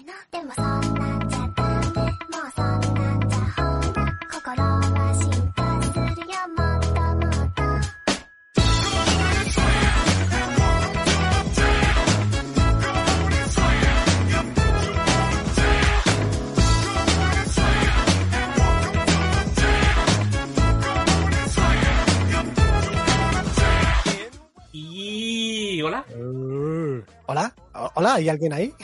いなでもそんなんじゃダメもうそんなんじゃほら心は進化するよもっともっと Y hola. Hola, hola, ¿hay alguien ahí?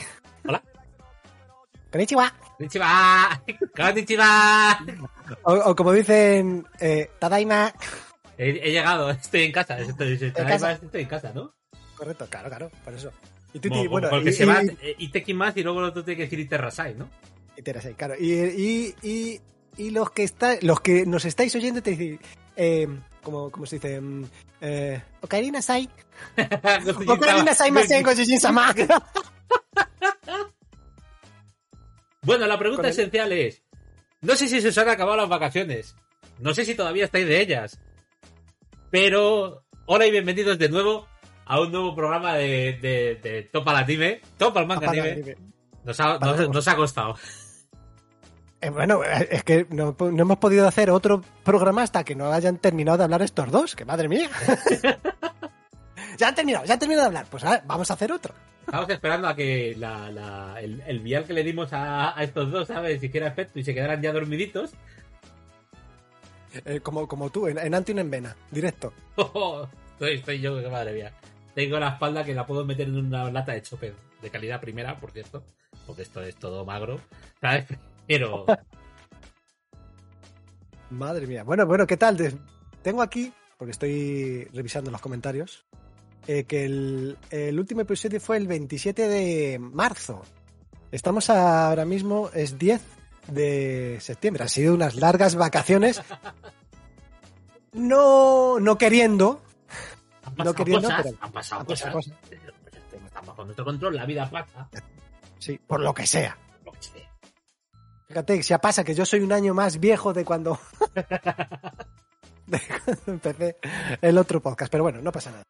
Konnichiwa. Konnichiwa. Konnichiwa. O, o como dicen, eh, Tadaima. He, he llegado, estoy en casa. Estoy, estoy, casa? estoy en casa, ¿no? Correcto, claro, claro, por eso. Y bueno, porque y, se va eh, Iteki más y luego tú tienes que decir Iterrasai, ¿no? y Terasai, claro. Y, y, y, y los que está, los que nos estáis oyendo te dicen, eh, como, como se dice, mm, eh, Ocarina Sai. Ocarina Sai Masen Gojijin Sama. Bueno, la pregunta el- esencial es: No sé si se os han acabado las vacaciones. No sé si todavía estáis de ellas. Pero, hola y bienvenidos de nuevo a un nuevo programa de, de, de Top al Anime. Top al Manga Anime. Nos ha, nos, Vamos. nos ha costado. Eh, bueno, eh, es que no, no hemos podido hacer otro programa hasta que no hayan terminado de hablar estos dos, que madre mía. ya han terminado, ya han terminado de hablar. Pues a ver, vamos a hacer otro. Estamos esperando a que la, la- el, el vial que le dimos a, a estos dos, ¿sabes? Hiciera efecto y se quedaran ya dormiditos. Eh, como, como tú, en, en Anti en Vena, directo. estoy, estoy yo, que madre mía. Tengo la espalda que la puedo meter en una lata de chopper de calidad primera, por cierto. Porque esto es todo magro. ¿Sabes? Pero. Madre mía. Bueno, bueno, ¿qué tal? Tengo aquí, porque estoy revisando los comentarios, eh, que el, el último episodio fue el 27 de marzo. Estamos ahora mismo, es 10 de septiembre. Han sido unas largas vacaciones. No, no queriendo. Han No queriendo, cosas. pero han pasado han cosas. pasado cosas. Pero, pues, esto no está bajo nuestro control. La vida pasa. Sí, por lo que sea. Lo que sea. Fíjate, si pasa que yo soy un año más viejo de cuando, de cuando empecé el otro podcast, pero bueno, no pasa nada.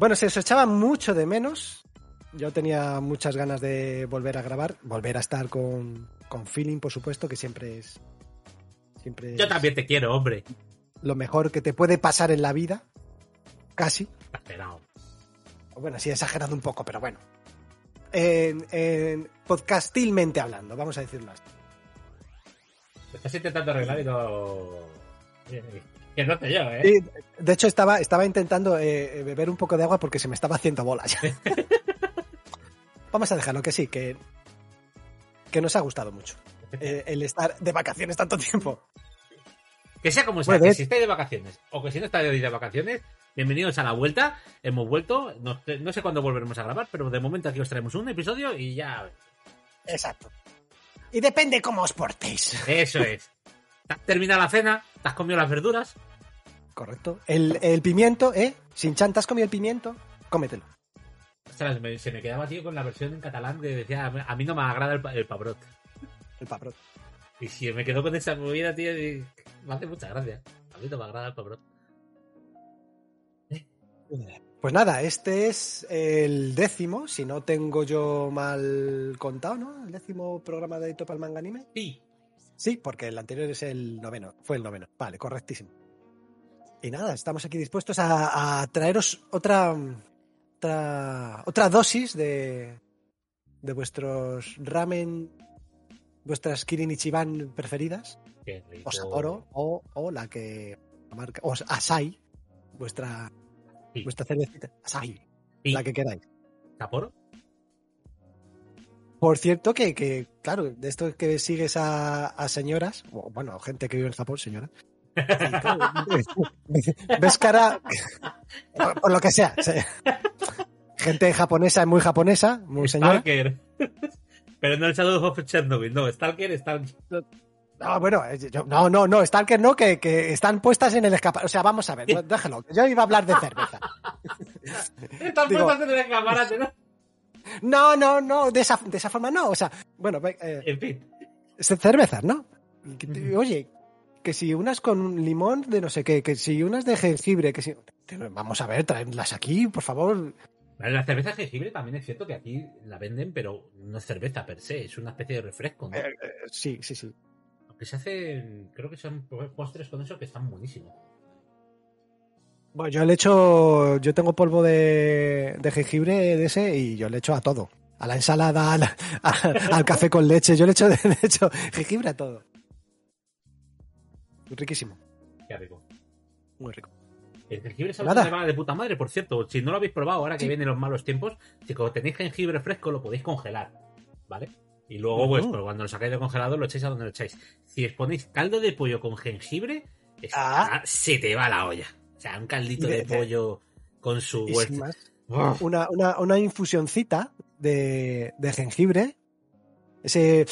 Bueno, se os echaba mucho de menos. Yo tenía muchas ganas de volver a grabar, volver a estar con, con feeling, por supuesto, que siempre es, siempre Yo es también te quiero, hombre. lo mejor que te puede pasar en la vida, casi. Exagerado. Bueno, sí, exagerado un poco, pero bueno. En, en podcastilmente hablando, vamos a decirlo así. Estás intentando arreglar y no. Eh, Que no sé yo, ¿eh? De hecho, estaba, estaba intentando eh, beber un poco de agua porque se me estaba haciendo bolas. Vamos a dejarlo que sí, que, que nos ha gustado mucho eh, el estar de vacaciones tanto tiempo. Que sea como sea, Bueno, que es- si estáis de vacaciones o que si no estáis de vacaciones, bienvenidos a la vuelta. Hemos vuelto, no, no sé cuándo volveremos a grabar, pero de momento aquí os traemos un episodio y ya. Exacto. Y depende cómo os portéis. Eso es. ¿Te has terminado la cena? ¿Te has comido las verduras? Correcto. El, el pimiento, ¿eh? Sin chantas comido el pimiento, cómetelo. Ostras, me- se me quedaba tío con la versión en catalán que decía, a mí no me agrada el, el pabrot. El paprot. Y si me quedo con esa movida, tío, y- me hace mucha gracia. A mí no me agrada el pabrot. Pues nada, este es el décimo, si no tengo yo mal contado, ¿no? El décimo programa de Topal Manga Anime. Sí. Sí, porque el anterior es el noveno, fue el noveno. Vale, correctísimo. Y nada, estamos aquí dispuestos a, a traeros otra, otra, otra dosis de, de vuestros ramen, vuestras Kirin Ichiban preferidas, o Sapporo, o, o la que marca, o Asai, vuestra, Sí. vuestra cervecita, Asai, Sí. la que queráis. ¿Sapporo? Por cierto, que, que, claro, de esto que sigues a, a señoras, bueno, gente que vive en Japón, señora. y, claro, ves cara, por, por lo que sea, se- gente japonesa, muy japonesa, muy señora. Stalker. Pero no el Shadow of Chernobyl, no, Stalker, Stalker. No, bueno, eh, yo- no, no, no, Stalker no, que, que están puestas en el escaparate. O sea, vamos a ver, déjalo. Yo iba a hablar de cerveza. Están Digo- puestas en el escaparate, ¿no? No, no, no, de esa, de esa forma no. O sea, bueno, eh, En fin. ce- cervezas, ¿no? Oye, que si unas con limón de no sé qué, que si unas de jengibre, que si... Vamos a ver, traedlas aquí, por favor. La cerveza de jengibre también es cierto que aquí la venden, pero no es cerveza per se, es una especie de refresco, ¿no? Eh, eh, sí, sí, sí. Aunque se hacen, creo que son postres con eso que están buenísimos. Bueno, yo le echo, yo tengo polvo de, de jengibre de ese y yo le echo a todo. A la ensalada, al, a- al café con leche, yo le echo, le echo jengibre a todo. Riquísimo, Qué rico. muy rico. El jengibre que va de puta madre, por cierto. Si no lo habéis probado ahora que Sí. vienen los malos tiempos, si tenéis jengibre fresco lo podéis congelar, ¿vale? Y luego, pues, pues, cuando lo sacáis del congelador lo echáis a donde lo echáis. Si os ponéis caldo de pollo con jengibre, Ah. se te va la olla. O sea, un caldito de, pollo con su Y sin más, una, una, una infusioncita de, de jengibre, ese,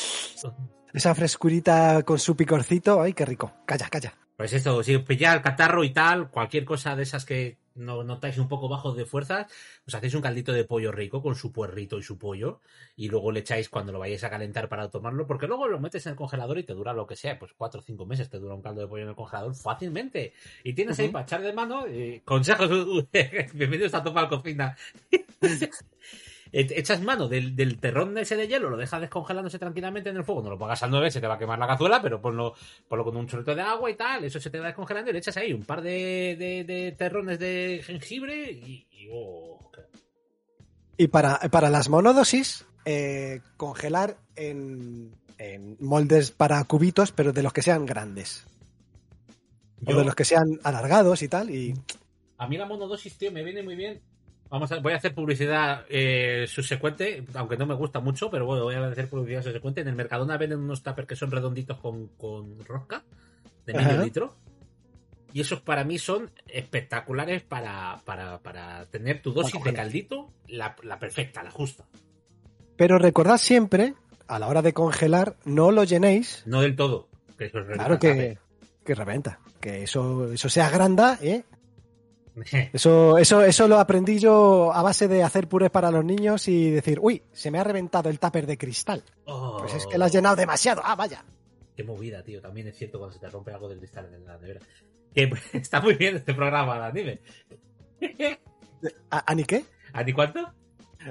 esa frescurita con su picorcito, ay, qué rico. Calla, calla. Pues esto, si pilláis el catarro y tal, cualquier cosa de esas que no notáis un poco bajos de fuerzas, os hacéis un caldito de pollo rico con su puerrito y su pollo, y luego le echáis cuando lo vayáis a calentar para tomarlo, porque luego lo metes en el congelador y te dura lo que sea, pues cuatro o cinco meses te dura un caldo de pollo en el congelador fácilmente. Y tienes ahí para echar de mano eh, consejos. Bienvenidos a Topa Cocina. E- Echas mano del, del terrón ese de hielo, lo dejas descongelándose tranquilamente en el fuego, no lo pongas al 9, se te va a quemar la cazuela, pero ponlo, ponlo con un chorrito de agua y tal, eso se te va descongelando y le echas ahí un par de, de- de terrones de jengibre y... y, oh, Y para, para las monodosis, eh, congelar en, en moldes para cubitos, pero de los que sean grandes. O de los que sean alargados y tal. Y A mí la monodosis, tío, me viene muy bien. Vamos a, voy a hacer publicidad eh, subsecuente, aunque no me gusta mucho, pero bueno, voy a hacer publicidad subsecuente. En el Mercadona venden unos tuppers que son redonditos con, con rosca de medio Ajá. litro. Y esos para mí son espectaculares para, para, para tener tu dosis de caldito, la, la perfecta, la justa. Pero recordad siempre, a la hora de congelar, no lo llenéis. No del todo. Que eso es Claro que, que reventa. Que eso, eso se agranda, ¿eh? Eso, eso, eso lo aprendí yo a base de hacer purés para los niños y decir, uy, se me ha reventado el tupper de cristal. Oh, Pues es que lo has llenado demasiado. Ah, vaya. Qué movida, tío. También es cierto cuando se te rompe algo del cristal en la nevera. Que está muy bien este programa, anime. ¿A, ¿A ni qué? ¿A ni cuánto?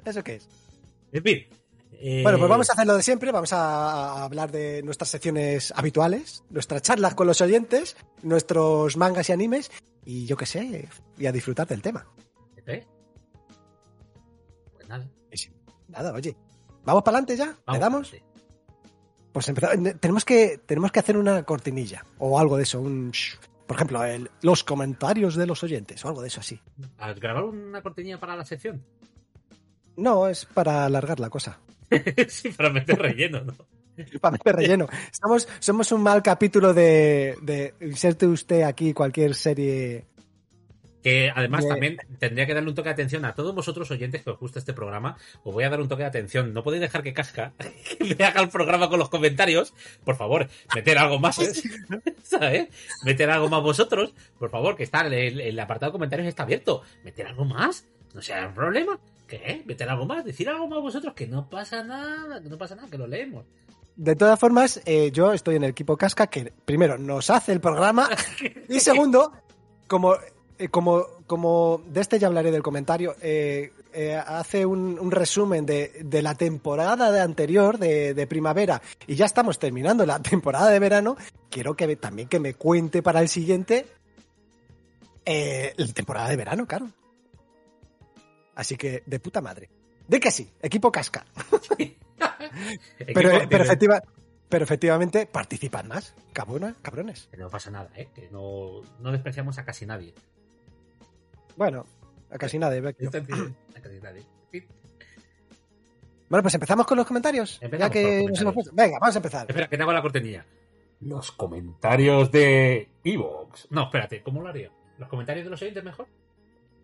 ¿Eso qué es? En fin. eh, Bueno, pues vamos a hacer lo de siempre. Vamos a hablar de nuestras secciones habituales, nuestras charlas con los oyentes, nuestros mangas y animes y yo qué sé, y a disfrutar del tema. ¿Eh? Pues nada. Nada, oye. ¿Vamos para adelante ya? ¿Le vamos damos? adelante. Pues empezamos. Tenemos que, tenemos que hacer una cortinilla o algo de eso. Un, shh. por ejemplo, el- los comentarios de los oyentes o algo de eso así. ¿A grabar una cortinilla para la sección? No, es para alargar la cosa. sí, para meter relleno, ¿no? Para meter relleno. Estamos, somos un mal capítulo de, de inserte usted aquí cualquier serie. Que además también tendría que darle un toque de atención a todos vosotros oyentes que os gusta este programa. Os voy a dar un toque de atención. No podéis dejar que Casca que me haga el programa con los comentarios. Por favor, meter algo más. ¿eh? ¿Sabes? Meter algo más vosotros. Por favor, que está el, el apartado de comentarios está abierto. Meter algo más. No sea un problema. ¿Qué? Meter algo más. Decir algo más vosotros. Que no pasa nada. Que no pasa nada. Que lo leemos. De todas formas, eh, yo estoy en el equipo Casca que primero nos hace el programa y segundo, como, eh, como, como de este ya hablaré del comentario, eh, hace un, un resumen de, de la temporada de anterior de, de primavera y ya estamos terminando la temporada de verano, quiero que también que me cuente para el siguiente la temporada de verano, claro. Así que de puta madre. De que sí, equipo Casca. Pero, Equipo pero, activo. efectiva- pero efectivamente participan más, cabrona- cabrones. Que no pasa nada, ¿eh? Que no, no despreciamos a casi nadie. Bueno, a casi nadie. a casi nadie. Bueno, pues empezamos con los comentarios. Ya que los comentarios. Venga, vamos a empezar. Espera, que te hago la cortinilla. Los comentarios de Evox. No, espérate, ¿cómo lo haría? ¿Los comentarios de los oyentes mejor?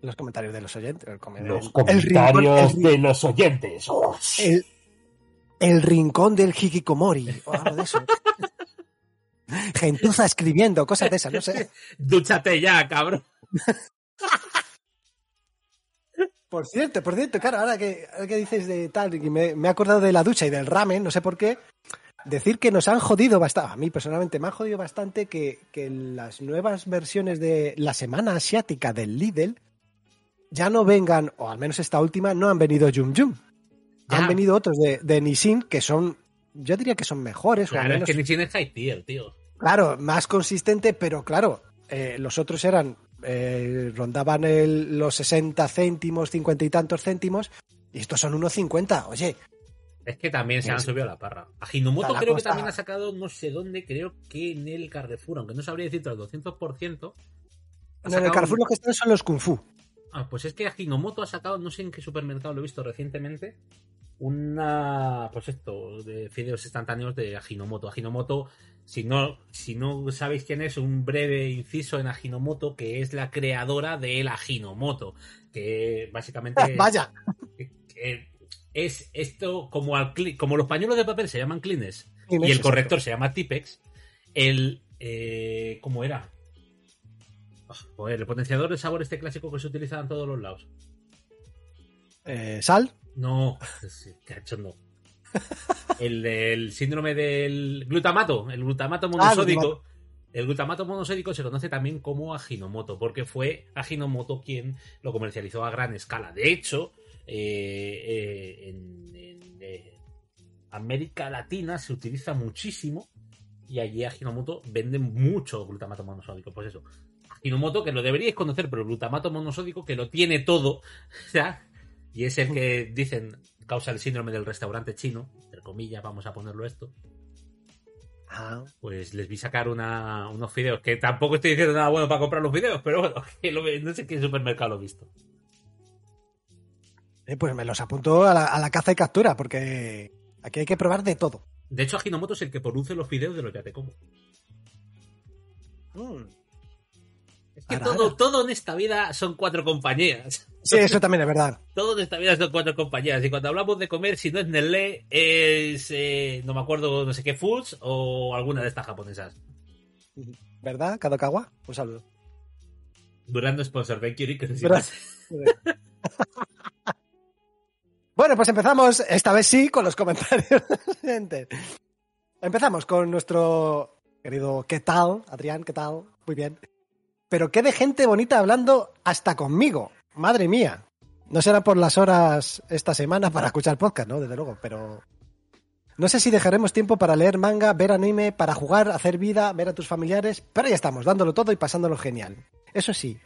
Los comentarios de los oyentes. El, Los comentarios el rincón, el, de los oyentes. Oh, el- el rincón del hikikomori. O algo de eso. Gentuza escribiendo, cosas de esas, no sé. Dúchate ya, cabrón. Por cierto, por cierto, claro, ahora que, ahora que dices de tal, y me, me he acordado de la ducha y del ramen, no sé por qué, decir que nos han jodido bastante, a mí personalmente me han jodido bastante que, que las nuevas versiones de la semana asiática del Lidl ya no vengan, o al menos esta última, no han venido Jum Jum. Ya. Han venido otros de, de Nissin que son, yo diría que son mejores, o al Claro, es que Nissin es high tier, tío. claro, más consistente, pero claro, eh, los otros eran, eh, rondaban el- los 60 céntimos, 50 y tantos céntimos, y estos son unos 50. Oye, Es que también se han Es- subido a la parra. A Hinomoto creo que también ha sacado no sé dónde, creo que en el Carrefour, aunque no sabría decirte al 200%. ha en el Carrefour un- lo que están son los Kung Fu. Ah, pues es que a Hinomoto ha sacado, no sé en qué supermercado lo he visto recientemente, una, pues esto, de fideos instantáneos de Ajinomoto. Ajinomoto, si no, si no sabéis quién es, un breve inciso en Ajinomoto, que es la creadora del Ajinomoto, que básicamente... Vaya, que es esto, como, al como los pañuelos de papel se llaman Kleenex, y el corrector se llama Tipex, el... Eh, ¿Cómo era? Ah, joder, el potenciador de sabor este clásico que se utiliza en todos los lados. eh, sal, No, cachondo. El del síndrome del glutamato, el glutamato monosódico. glutamato. el glutamato monosódico se conoce también como Ajinomoto, porque fue Ajinomoto quien lo comercializó a gran escala. De hecho, eh, eh, en, en, eh, América Latina se utiliza muchísimo y allí Ajinomoto vende mucho glutamato monosódico. Pues eso, Ajinomoto que lo deberíais conocer, pero glutamato monosódico que lo tiene todo, ¿ya? y es el que dicen causa el síndrome del restaurante chino, entre comillas, vamos a ponerlo esto. Ah, Pues les vi sacar una, unos fideos, que tampoco estoy diciendo nada bueno para comprar los fideos, pero bueno, que lo no sé qué supermercado lo he visto. eh, pues me los apunto a la, a la caza y captura, porque aquí hay que probar de todo. De hecho, Ajinomoto es el que produce los fideos de los ya te como. Mm. Es que todo, ara. todo en esta vida son cuatro compañías. Sí, eso también es verdad. Todo en esta vida son cuatro compañías. Y cuando hablamos de comer, si no es Nestlé, es. eh, no me acuerdo, no sé qué, Foods o alguna de estas japonesas. ¿Verdad, Kadokawa? Un saludo. Durando sponsor, thank you, Bueno, pues empezamos, esta vez sí, con los comentarios. Gente. Empezamos con nuestro querido ¿qué tal? Adrián, ¿qué tal? Muy bien. Pero qué de gente bonita hablando hasta conmigo. Madre mía. No será por las horas esta semana para escuchar podcast, ¿no? Desde luego, pero... No sé si dejaremos tiempo para leer manga, ver anime, para jugar, hacer vida, ver a tus familiares, pero ya estamos, dándolo todo y pasándolo genial. Eso sí,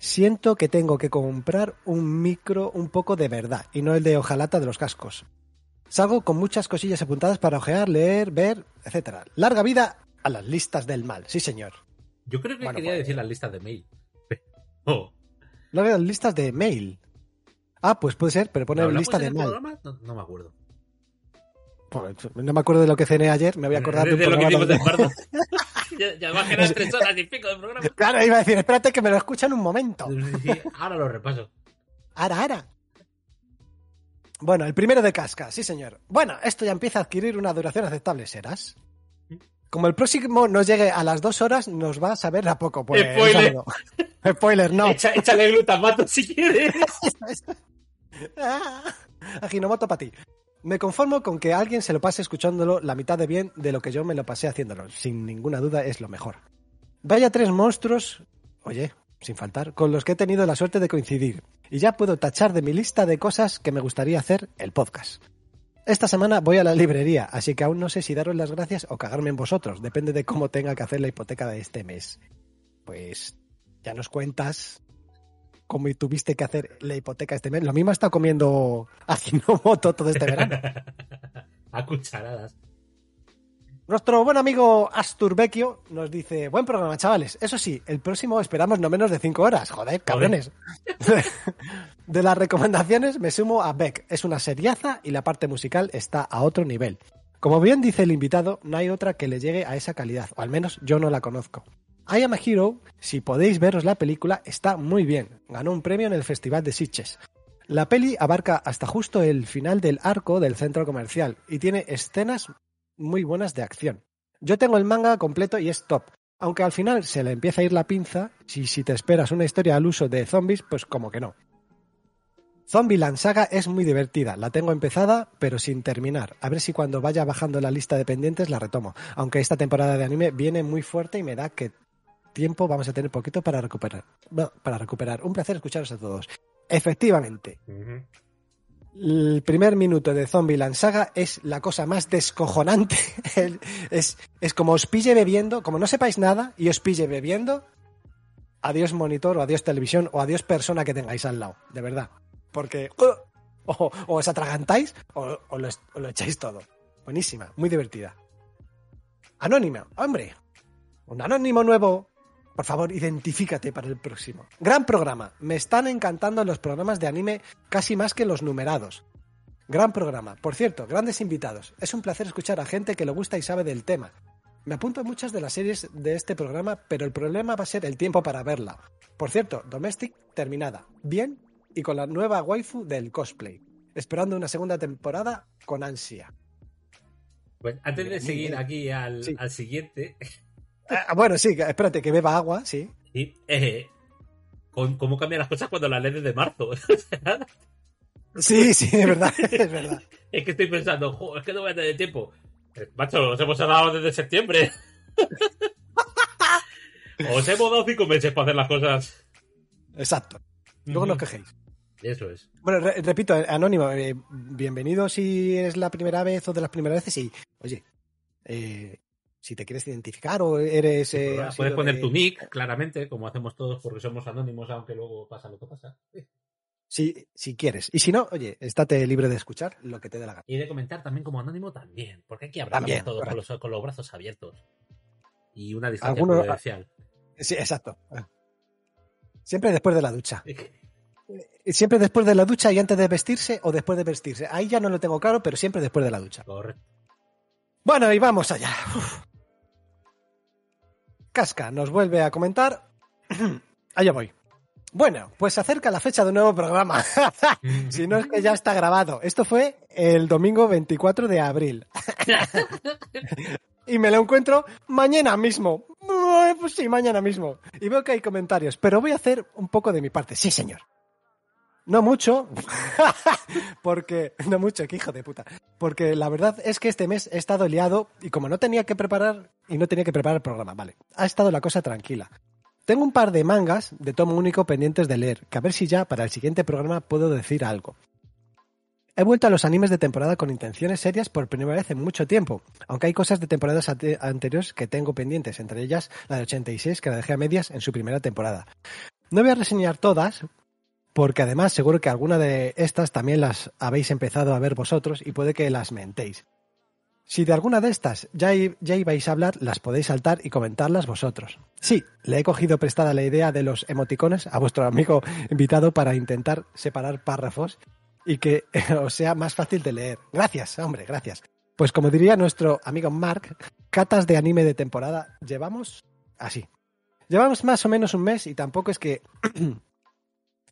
siento que tengo que comprar un micro un poco de verdad y no el de hojalata de los cascos. Salgo con muchas cosillas apuntadas para ojear, leer, ver, etcétera. Larga vida a las listas del mal, sí señor. Yo creo que Bueno, quería pues- decir las listas de mail. Oh. Larga las listas de mail. Ah, pues puede ser, pero pone ¿Lo hablamos lista de mail. No, no me acuerdo. Pues, no me acuerdo de lo que cené ayer, me voy a acordar de, un de lo que hicimos donde- pardo. ya, ya va a quedar tres horas y pico de programa. Claro, iba a decir, espérate que me lo escuchan un momento. Sí, ahora lo repaso. Ara, ara. Bueno, el primero de casca, sí señor. Bueno, esto ya empieza a adquirir una duración aceptable, ¿serás? Como el próximo nos llegue a las dos horas, nos va a saber a poco. Pues, Spoiler. Spoiler, no. Echa- échale glutamato si quieres. Ah, Ajinomoto para ti. Me conformo con que alguien se lo pase escuchándolo la mitad de bien de lo que yo me lo pasé haciéndolo. Sin ninguna duda es lo mejor. Vaya tres monstruos, oye, sin faltar, con los que he tenido la suerte de coincidir. Y ya puedo tachar de mi lista de cosas que me gustaría hacer el podcast. Esta semana voy a la librería, así que aún no sé si daros las gracias o cagarme en vosotros. Depende de cómo tenga que hacer la hipoteca de este mes. Pues ya nos cuentas cómo tuviste que hacer la hipoteca este mes. Lo mismo ha estado comiendo Ajinomoto todo este verano. A cucharadas. Nuestro buen amigo Asturvecchio nos dice, buen programa, chavales. Eso sí, el próximo esperamos no menos de cinco horas. Joder, cabrones. De las recomendaciones me sumo a Beck. Es una seriaza y la parte musical está a otro nivel. Como bien dice el invitado, no hay otra que le llegue a esa calidad, o al menos yo no la conozco. I Am a Hero, si podéis veros la película, está muy bien. Ganó un premio en el Festival de Sitges. La peli abarca hasta justo el final del arco del centro comercial y tiene escenas muy buenas de acción. Yo tengo el manga completo y es top. Aunque al final se le empieza a ir la pinza, si, si te esperas una historia al uso de zombies, pues como que no. Zombieland Saga es muy divertida, la tengo empezada, pero sin terminar. A ver si cuando vaya bajando la lista de pendientes la retomo. Aunque esta temporada de anime viene muy fuerte y me da que tiempo vamos a tener poquito para recuperar. Bueno, para recuperar. Un placer escucharos a todos. Efectivamente. El primer minuto de Zombieland Saga es la cosa más descojonante. Es, es como os pille bebiendo, como no sepáis nada y os pille bebiendo, adiós monitor o adiós televisión o adiós persona que tengáis al lado, de verdad. Porque o, o os atragantáis o, lo, o lo echáis todo. Buenísima, muy divertida. Anónima, hombre, un anónimo nuevo. Por favor, identifícate para el próximo. Gran programa. Me están encantando los programas de anime casi más que los numerados. Gran programa. Por cierto, grandes invitados. Es un placer escuchar a gente que le gusta y sabe del tema. Me apunto a muchas de las series de este programa, pero el problema va a ser el tiempo para verla. Por cierto, Domestic terminada. Bien y con la nueva waifu del cosplay. Esperando una segunda temporada con ansia. Pues antes de seguir aquí al, Sí. al siguiente, Ah, bueno, sí, espérate, que beba agua, sí. sí, eh, ¿cómo cambian las cosas cuando las lees desde marzo? Sí, sí, es verdad, es verdad. es que estoy pensando, "Jo, es que no voy a tener tiempo. Eh, Macho, os hemos dado desde septiembre. os hemos dado cinco meses para hacer las cosas. Exacto. Luego no os quejéis. Eso es. Bueno, re- repito, Anónimo, eh, bienvenido si es la primera vez o de las primeras veces y, oye, eh, si te quieres identificar o eres... eh, has Puedes poner de- tu nick, claramente, como hacemos todos, porque somos anónimos, aunque luego pasa lo que pasa. Si, si quieres. Y si no, oye, estate libre de escuchar lo que te dé la gana. Y de comentar también como anónimo también, porque aquí hablamos También, todos con los, con los brazos abiertos. Y una distancia prudencial. Sí, exacto. Siempre después de la ducha. Siempre después de la ducha y antes de vestirse o después de vestirse. Ahí ya no lo tengo claro, pero siempre después de la ducha. Correcto. Bueno, y vamos allá. Uf. Casca nos vuelve a comentar. Allá voy. Bueno, pues se acerca la fecha de un nuevo programa. si no es que ya está grabado. Esto fue el domingo 24 de abril. y me lo encuentro mañana mismo. Pues sí, mañana mismo. Y veo que hay comentarios, pero voy a hacer un poco de mi parte. Sí, señor. No mucho, porque no mucho, que hijo de puta. Porque la verdad es que este mes he estado liado y como no tenía que preparar y no tenía que preparar el programa, vale, ha estado la cosa tranquila. Tengo un par de mangas de tomo único pendientes de leer, que a ver si ya para el siguiente programa puedo decir algo. He vuelto a los animes de temporada con intenciones serias por primera vez en mucho tiempo, aunque hay cosas de temporadas ante- anteriores que tengo pendientes, entre ellas la de 86 que la dejé a medias en su primera temporada. No voy a reseñar todas, porque además seguro que alguna de estas también las habéis empezado a ver vosotros y puede que las mentéis. Si de alguna de estas ya, ya ibais a hablar, las podéis saltar y comentarlas vosotros. Sí, le he cogido prestada la idea de los emoticones a vuestro amigo invitado para intentar separar párrafos y que os sea más fácil de leer. Gracias, hombre, gracias. Pues como diría nuestro amigo Mark, catas de anime de temporada llevamos así. Llevamos más o menos un mes y tampoco es que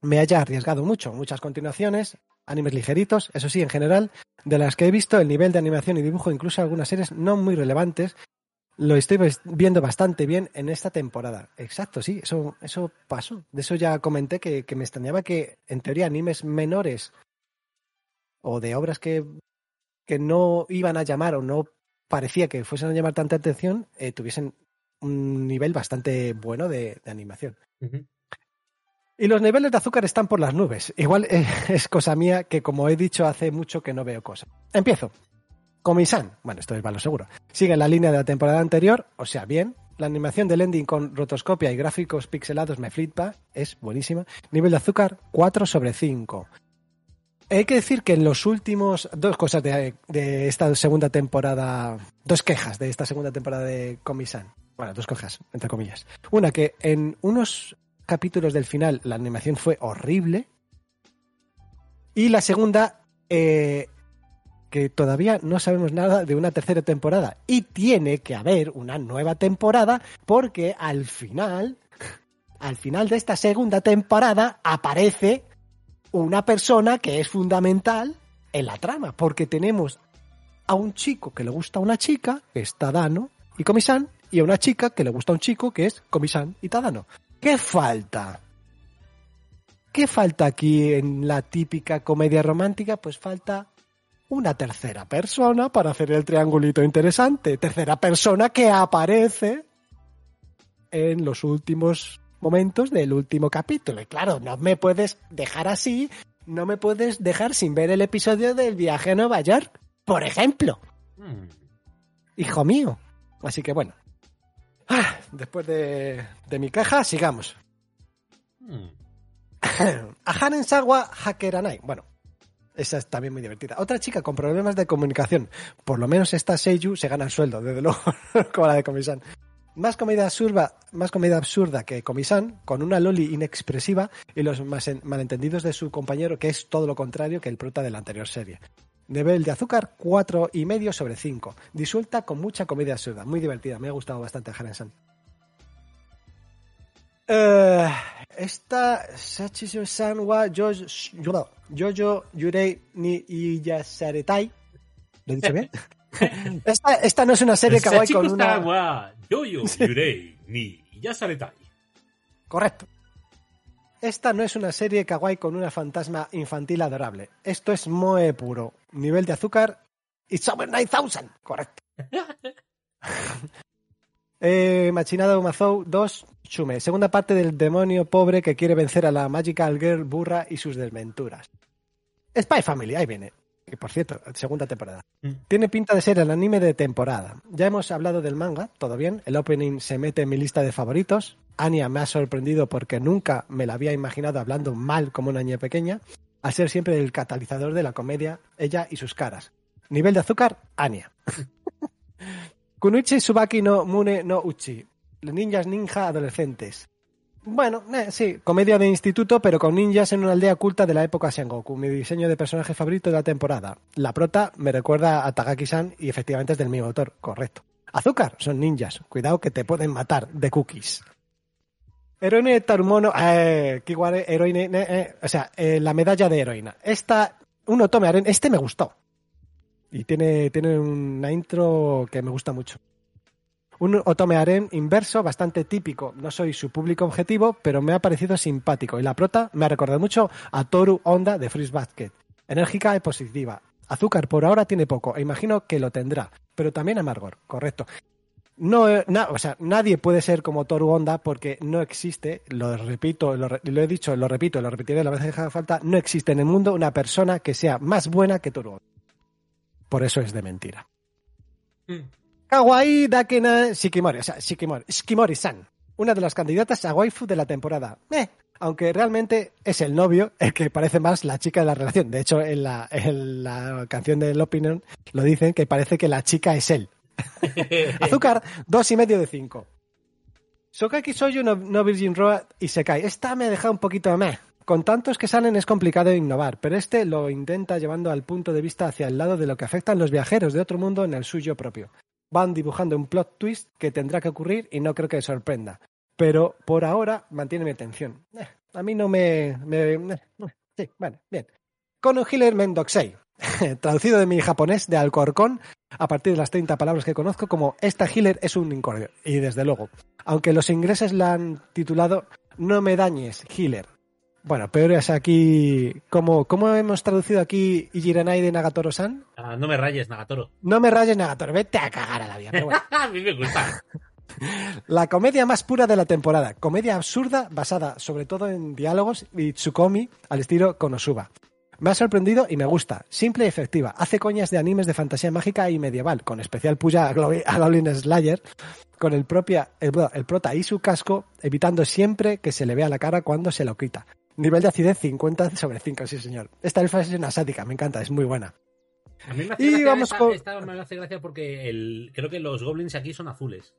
me haya arriesgado mucho. Muchas continuaciones, animes ligeritos, eso sí, en general, de las que he visto, el nivel de animación y dibujo, incluso algunas series no muy relevantes, lo estoy viendo bastante bien en esta temporada. Exacto, sí, eso, eso pasó. De eso ya comenté que, me extrañaba que, en teoría, animes menores o de obras que, que no iban a llamar o no parecía que fuesen a llamar tanta atención, eh, tuviesen un nivel bastante bueno de- animación. Y los niveles de azúcar están por las nubes. Igual es cosa mía que, como he dicho, hace mucho que no veo cosas. Empiezo. Comisan. Bueno, esto es malo seguro. Sigue la línea de la temporada anterior, o sea, bien. La animación del ending con rotoscopia y gráficos pixelados me flipa. Es buenísima. Nivel de azúcar, 4 sobre 5. Hay que decir que en los últimos... Dos cosas de, de esta segunda temporada... Dos quejas de esta segunda temporada de Comisan. Bueno, dos quejas, entre comillas. Una, que en unos capítulos del final la animación fue horrible. Y la segunda, eh, que todavía no sabemos nada de una tercera temporada. Y tiene que haber una nueva temporada porque al final, al final de esta segunda temporada aparece una persona que es fundamental en la trama. Porque tenemos a un chico que le gusta a una chica, que es Tadano y Comisan, y a una chica que le gusta a un chico, que es Comisan y Tadano. ¿Qué falta? ¿Qué falta aquí en la típica comedia romántica? Pues falta una tercera persona para hacer el triangulito interesante. Tercera persona que aparece en los últimos momentos del último capítulo. Y claro, no me puedes dejar así, no me puedes dejar sin ver el episodio del viaje a Nueva York, por ejemplo. Mm. Hijo mío. Así que bueno. Ah, después de, de mi queja, sigamos. Mm. a Hanen Sawa Hakeranai. Bueno, esa es también muy divertida. Otra chica con problemas de comunicación. Por lo menos esta Seiyu se gana el sueldo, desde luego, como la de Comisan. Más comedia absurda, más comedia absurda que Comisan, con una loli inexpresiva y los malentendidos de su compañero, que es todo lo contrario que el prota de la anterior serie. Nivel de azúcar, cuatro y medio sobre 5. Disuelta con mucha comedia absurda. Muy divertida. Me ha gustado bastante Hanen-san. Eh, esta Sachisu-san wa Jojo, yo- Jojo Yurei ni Iyasaretai. ¿Lo he dicho bien? esta, esta no es una serie kawaii con una... wa Yoyo Yurei ni Yasaretai. Correcto. Esta no es una serie kawaii con una fantasma infantil adorable. Esto es moe puro. Nivel de azúcar, it's over 9000. Correcto. eh, Machinado Mazou 2, Chume. Segunda parte del demonio pobre que quiere vencer a la Magical Girl burra y sus desventuras. Spy Family, ahí viene. Y por cierto, segunda temporada. Mm. Tiene pinta de ser el anime de temporada. Ya hemos hablado del manga, todo bien. El opening se mete en mi lista de favoritos. Anya me ha sorprendido porque nunca me la había imaginado hablando mal como una niña pequeña, al ser siempre el catalizador de la comedia, ella y sus caras. Nivel de azúcar, Anya. Kunuichi Subaki no Mune no Uchi. Ninjas ninja adolescentes. Bueno, eh, sí, comedia de instituto, pero con ninjas en una aldea oculta de la época Sengoku. Mi diseño de personaje favorito de la temporada. La prota me recuerda a Tagaki-san y efectivamente es del mismo autor, correcto. Azúcar, son ninjas. Cuidado que te pueden matar de cookies. Heroine Tarumono, eh, Kiware, heroine, eh, eh, o sea, eh, la medalla de heroína. Esta, un Otome Aren, este me gustó. Y tiene, tiene una intro que me gusta mucho. Un Otome Aren inverso, bastante típico. No soy su público objetivo, pero me ha parecido simpático. Y la prota me ha recordado mucho a Toru Honda de Freeze Basket. Enérgica y positiva. Azúcar por ahora tiene poco, e imagino que lo tendrá. Pero también amargor, correcto. No, eh, na- o sea, nadie puede ser como Toru Honda porque no existe, lo repito, lo, lo he dicho, lo repito, lo repetiré la vez que haga falta, no existe en el mundo una persona que sea más buena que Toru Honda. Por eso es de mentira. Mm. Kawaii Dakena Shikimori, o sea, Shikimori, Shikimori-san, una de las candidatas a waifu de la temporada. Eh, aunque realmente es el novio el que parece más la chica de la relación. De hecho, en la, en la canción del Opinion lo dicen que parece que la chica es él. Azúcar, dos y medio de cinco. Sokaki Soyu no, no Virgin Road y Sekai. Esta me ha dejado un poquito meh. Con tantos que salen es complicado innovar, pero este lo intenta llevando al punto de vista hacia el lado de lo que afectan los viajeros de otro mundo en el suyo propio. Van dibujando un plot twist que tendrá que ocurrir y no creo que sorprenda. Pero por ahora mantiene mi atención. Eh, a mí no me... me- eh, sí, bueno, bien. Kono Hiller Mendoxei. Traducido de mi japonés de Alcorcón a partir de las 30 palabras que conozco como esta healer es un incordio. Y desde luego, aunque los ingleses la han titulado No me dañes, healer. Bueno, peor es aquí... ¿Cómo, cómo hemos traducido aquí Ijiranai de Nagatoro-san? Ah, no me rayes, Nagatoro. No me rayes Nagatoro, vete a cagar a la vida. Bueno. a mí me gusta. La comedia más pura de la temporada. Comedia absurda basada sobre todo en diálogos y Tsukomi al estilo Konosuba. Me ha sorprendido y me gusta. Simple y efectiva. Hace coñas de animes de fantasía mágica y medieval, con especial puya a Goblin Slayer, con el, propia, el, el prota y su casco, evitando siempre que se le vea la cara cuando se lo quita. Nivel de acidez 50 sobre 5, sí señor. Esta elfa es una sádica, me encanta, es muy buena. A mí me hace Y gracia vamos esta, con- esta me hace gracia porque el, creo que los goblins aquí son azules.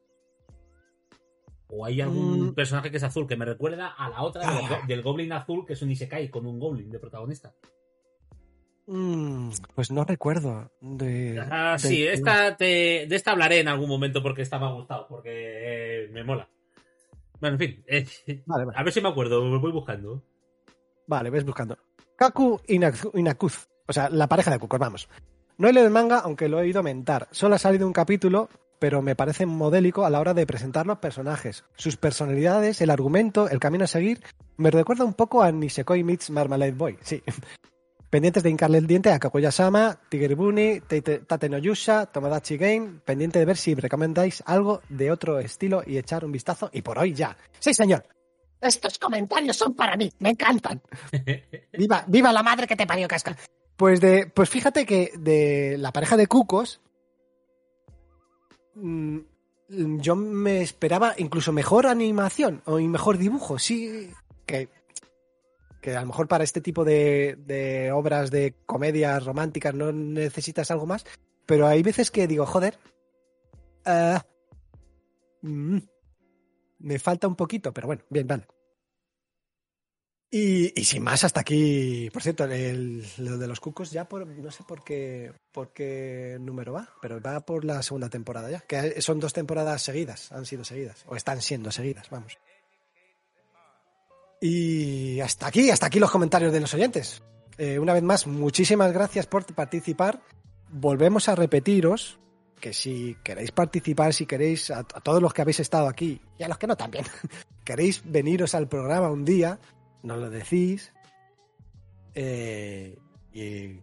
O hay algún Mm. personaje que es azul que me recuerda a la otra del, Ah. del goblin azul que es un Isekai con un goblin de protagonista. Mm, pues no recuerdo. De, Ah, de- sí, esta te- de esta hablaré en algún momento porque esta me ha gustado, porque eh, me mola. Bueno, en fin, eh, Vale, vale. a ver si me acuerdo, lo voy buscando. Vale, ves buscando. Kaku Inaku- Inakuz. O sea, la pareja de Kukor, vamos. No he leído el manga, aunque lo he oído mentar. Solo ha salido un capítulo, pero me parece modélico a la hora de presentar los personajes. Sus personalidades, el argumento, el camino a seguir, me recuerda un poco a Nisekoi meets Marmalade Boy, sí. Pendientes de hincarle el diente a Kaguya-sama, Tiger Bunny, Tate no Yusha, Tomodachi Game, pendiente de ver si recomendáis algo de otro estilo y echar un vistazo. Y por hoy ya. Sí, señor. Estos comentarios son para mí, me encantan. Viva, viva la madre que te parió casca. Pues de, pues fíjate que de la pareja de cucos, mm, yo me esperaba incluso mejor animación o mejor dibujo. Sí, que, que a lo mejor para este tipo de, de obras de comedias románticas no necesitas algo más, pero hay veces que digo, joder, ah, mm, me falta un poquito, pero bueno, bien, vale. Y, sin más, hasta aquí. Por cierto, el- lo de los cucos ya por, no sé por qué, por qué número va, pero va por la segunda temporada ya. Que son dos temporadas seguidas, han sido seguidas, o están siendo seguidas, vamos. Y hasta aquí, hasta aquí los comentarios de los oyentes. Eh, una vez más, muchísimas gracias por participar. Volvemos a repetiros que si queréis participar, si queréis, a todos los que habéis estado aquí, y a los que no también, queréis veniros al programa un día, nos lo decís. eh, y,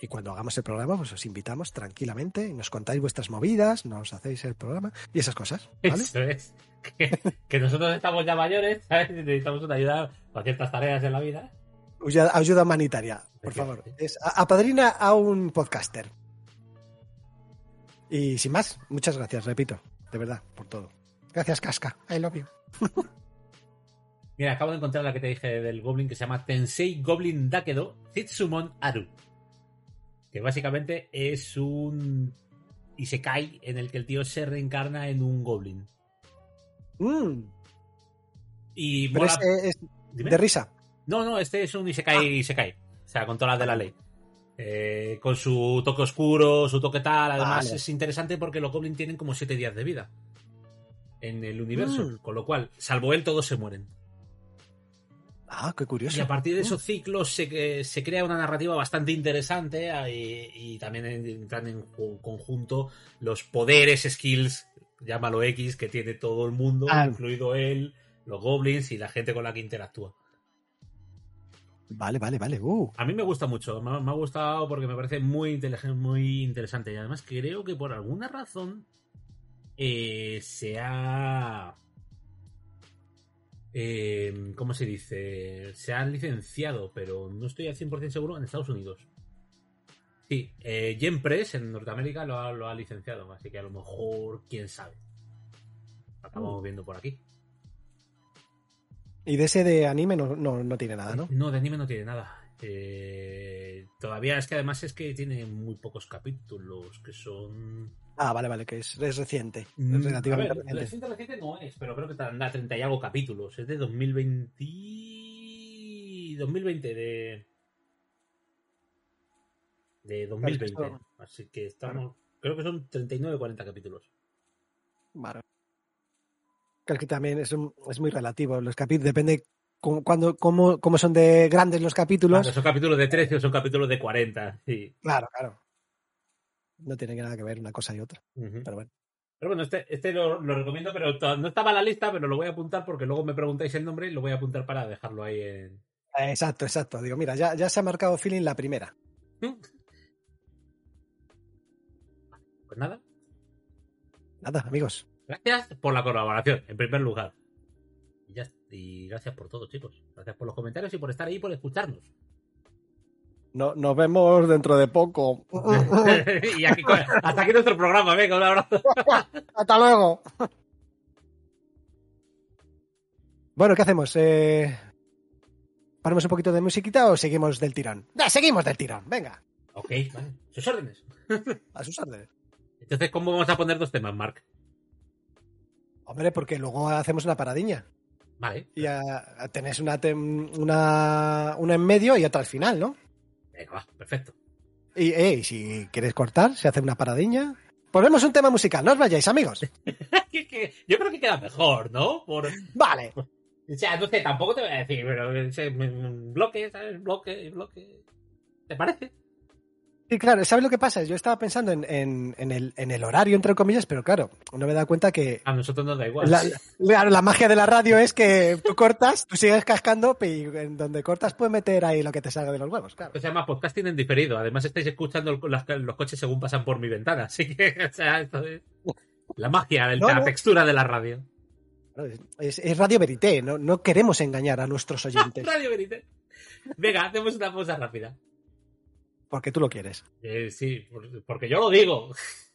y cuando hagamos el programa, pues os invitamos tranquilamente y nos contáis vuestras movidas, nos hacéis el programa y esas cosas. ¿vale? Eso es. Que, que nosotros estamos ya mayores, ¿sabes? Y Necesitamos una ayuda para ciertas tareas en la vida. Ayuda, ayuda humanitaria, por favor. Es, a- apadrina a un podcaster. Y sin más, muchas gracias, repito, de verdad, por todo. Gracias, Casca. I love you. Mira, acabo de encontrar la que te dije del Goblin que se llama Tensei Goblin Dakedo Zitsumon Aru. Que básicamente es un Isekai en el que el tío se reencarna en un Goblin. Mm, Y mola- es, de risa. No, no, este es un Isekai Isekai. O sea, con todas las de la ley. Eh, con su toque oscuro, su toque tal. Además, Vale. es interesante porque los Goblins tienen como 7 días de vida en el universo. Mm. Con lo cual, salvo él, todos se mueren. Ah, qué curioso. Y a partir de esos ciclos se, se crea una narrativa bastante interesante eh, y, y también entran en ju- conjunto los poderes, skills, llámalo X, que tiene todo el mundo, Ah. incluido él, los goblins y la gente con la que interactúa. Vale, vale, vale. Uh, A mí me gusta mucho, me, ha- me ha gustado porque me parece muy inteligente, muy interesante y además creo que por alguna razón eh, se ha... eh, ¿Cómo se dice? Se han licenciado, pero no estoy al 100% seguro, en Estados Unidos. Sí, eh, Gen Press en Norteamérica lo ha, lo ha licenciado, así que a lo mejor, quién sabe. Lo acabamos viendo por aquí. y de ese de anime no, no, no tiene nada, ¿no? No, de anime no tiene nada. Eh, todavía es que además es que tiene muy pocos capítulos, que son... Ah, vale, vale, que es, es reciente. Es Mm, relativamente ver, reciente. reciente, reciente no es, pero creo que tendrá 30 y algo capítulos. Es de 2020... 2020, de... De 2020. Claro, Así que estamos... Creo que son 39 o 40 capítulos. Vale. Creo que también es, un- es muy relativo. Los capítulos, depende cómo, cuando, cómo, cómo son de grandes los capítulos. Claro, son capítulos de 13 o son capítulos de 40. Sí. Claro, claro. No tiene nada que ver una cosa y otra. Pero bueno. Pero bueno, este, este lo, lo recomiendo, pero no estaba en la lista, pero lo voy a apuntar porque luego me preguntáis el nombre y lo voy a apuntar para dejarlo ahí en... Eh, Exacto, exacto. Digo, mira, ya, ya se ha marcado feeling la primera. Pues nada, Nada, amigos. gracias por la colaboración, en primer lugar. Y, ya- y gracias por todo, chicos. Gracias por los comentarios y por estar ahí y por escucharnos. No, nos vemos dentro de poco. y aquí, hasta aquí nuestro programa, venga, un abrazo. Hasta luego. Bueno, ¿qué hacemos? Eh, ¿Paramos un poquito de musiquita o seguimos del tirón? ¡Ya, seguimos del tirón! Venga, Ok, vale. Sus órdenes. a sus órdenes. Entonces, ¿cómo vamos a poner dos temas, Mark? Hombre, porque luego hacemos una paradiña. Vale. Y ah, tenés una, una, una en medio y otra al final, ¿no? Venga, va, perfecto. Y, eh, si quieres cortar, se hace una paradiña. Ponemos un tema musical, no os vayáis, amigos. Yo creo que queda mejor, ¿no? Por, Vale. O sea, no sé, tampoco te voy a decir, pero mm, bloque, ¿sabes? Bloque, bloque. ¿Te parece? Sí, claro, ¿sabes lo que pasa? Yo estaba pensando en, el, horario, entre comillas, pero claro, no me he dado cuenta que... A nosotros nos da igual. La, la, magia de la radio es que tú cortas, tú sigues cascando y en donde cortas puedes meter ahí lo que te salga de los huevos, claro. Esto se llama podcasting diferido. Además estáis escuchando los, coches según pasan por mi ventana, así que, o sea, esto es... La magia, el, la textura de la radio. Es, Radio Verité, no, queremos engañar a nuestros oyentes. radio Verité. Venga, hacemos una pausa rápida porque tú lo quieres. Eh, sí, porque yo lo digo.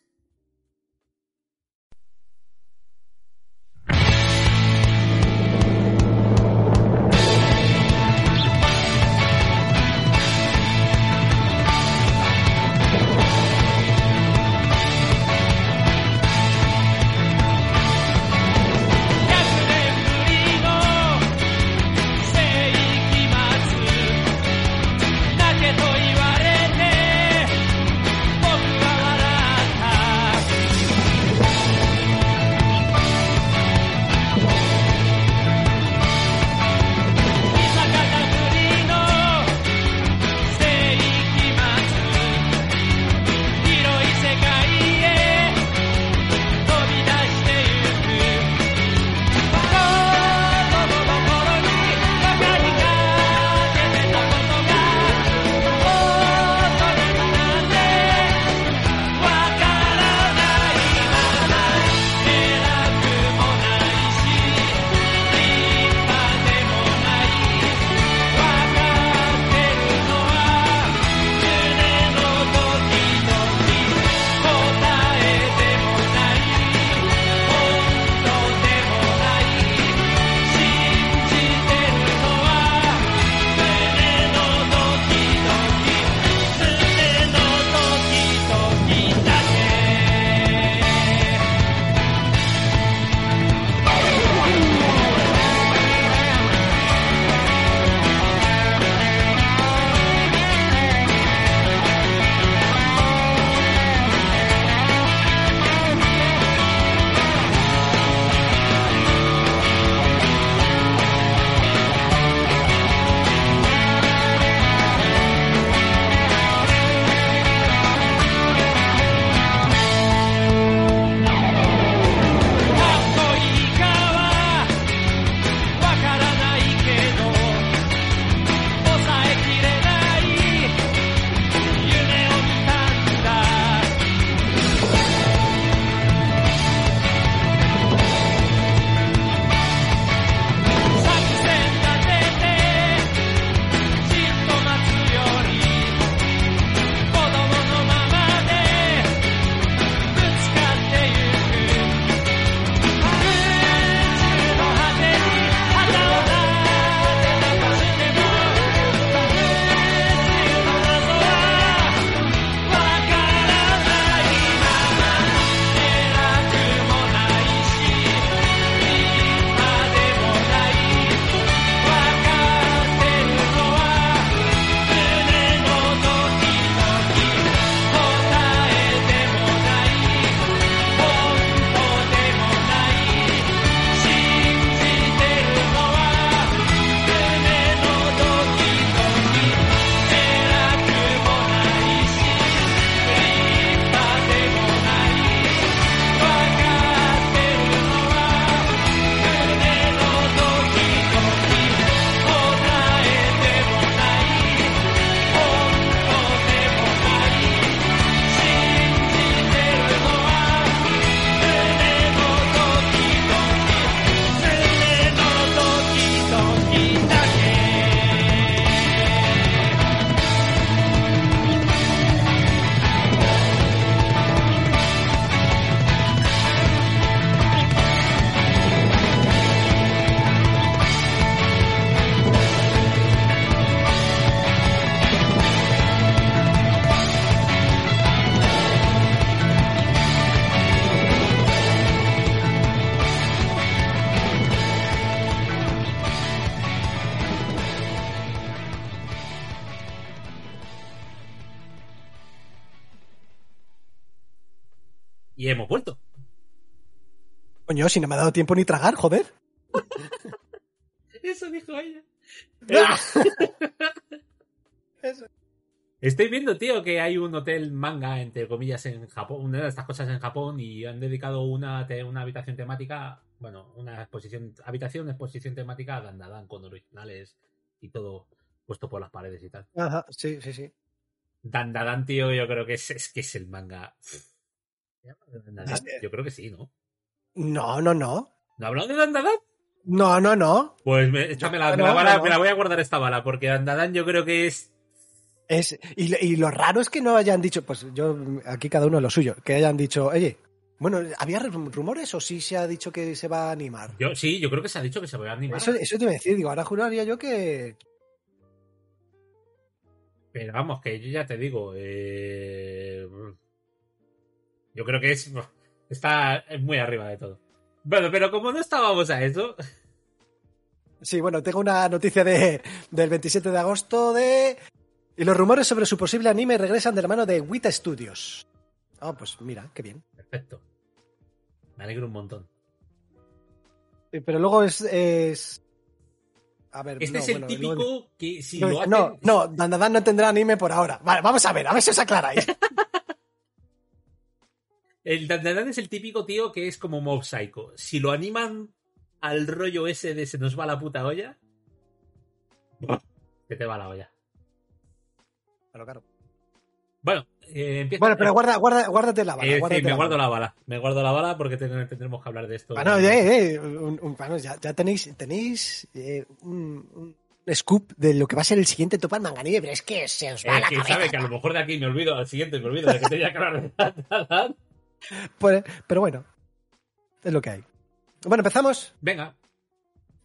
Coño, si no me ha dado tiempo ni tragar, joder. Eso dijo ella. ¡Ah! Eso. Estoy viendo, tío, que hay un hotel manga, entre comillas, en Japón, una de estas cosas en Japón, y han dedicado una, una habitación temática, bueno, una exposición, habitación, exposición temática a Dandadan, con originales y todo puesto por las paredes y tal. Ajá, sí, sí, sí. Dandadan, tío, yo creo que es, es que es el manga. Yo creo que sí, ¿no? No, no, no. ¿No hablamos de Dandadán? No, no, no. Pues me, échame la, bala, me la voy a guardar esta bala, porque Dandadán yo creo que es es, y, y, lo raro es que no hayan dicho, pues yo, aquí cada uno lo suyo, que hayan dicho, oye, bueno, ¿había rumores o sí se ha dicho que se va a animar? Yo, sí, yo creo que se ha dicho que se va a animar. Eso, te iba a decir, digo, ahora juraría yo que. Pero vamos, que yo ya te digo, eh... yo creo que es Está muy arriba de todo. Bueno, pero como no estábamos a eso. Sí, bueno, tengo una noticia de, del 27 de agosto de... Y los rumores sobre su posible anime regresan de la mano de Wita Studios. Ah, pues mira, qué bien. Perfecto. Me alegro un montón. Eh, Pero luego es... es... A ver, Este no, es el bueno, típico luego- que si No, lo hacen. no, no, Dandadan no tendrá anime por ahora. Vale, vamos a ver, a ver si os aclaráis. El Dandadan es el típico tío que es como Mob Psycho. Si lo animan al rollo ese de se nos va la puta olla. Que te va la olla. Claro, claro. Bueno, eh, empieza. Bueno, pero guarda, guarda, guárdate la bala. Eh, sí, me la guardo bala. la bala. Me guardo la bala porque ten- tendremos que hablar de esto. Bueno, eh, eh, un- un- bueno, ya, ya tenéis, tenéis eh, un, un scoop de lo que va a ser el siguiente Topal Manganime, pero es que se os va Eh, la quién cabeza. sabe que a lo mejor de aquí me olvido, al siguiente me olvido de que tenía que hablar de. Pues, pero bueno, es lo que hay. Bueno, empezamos. Venga.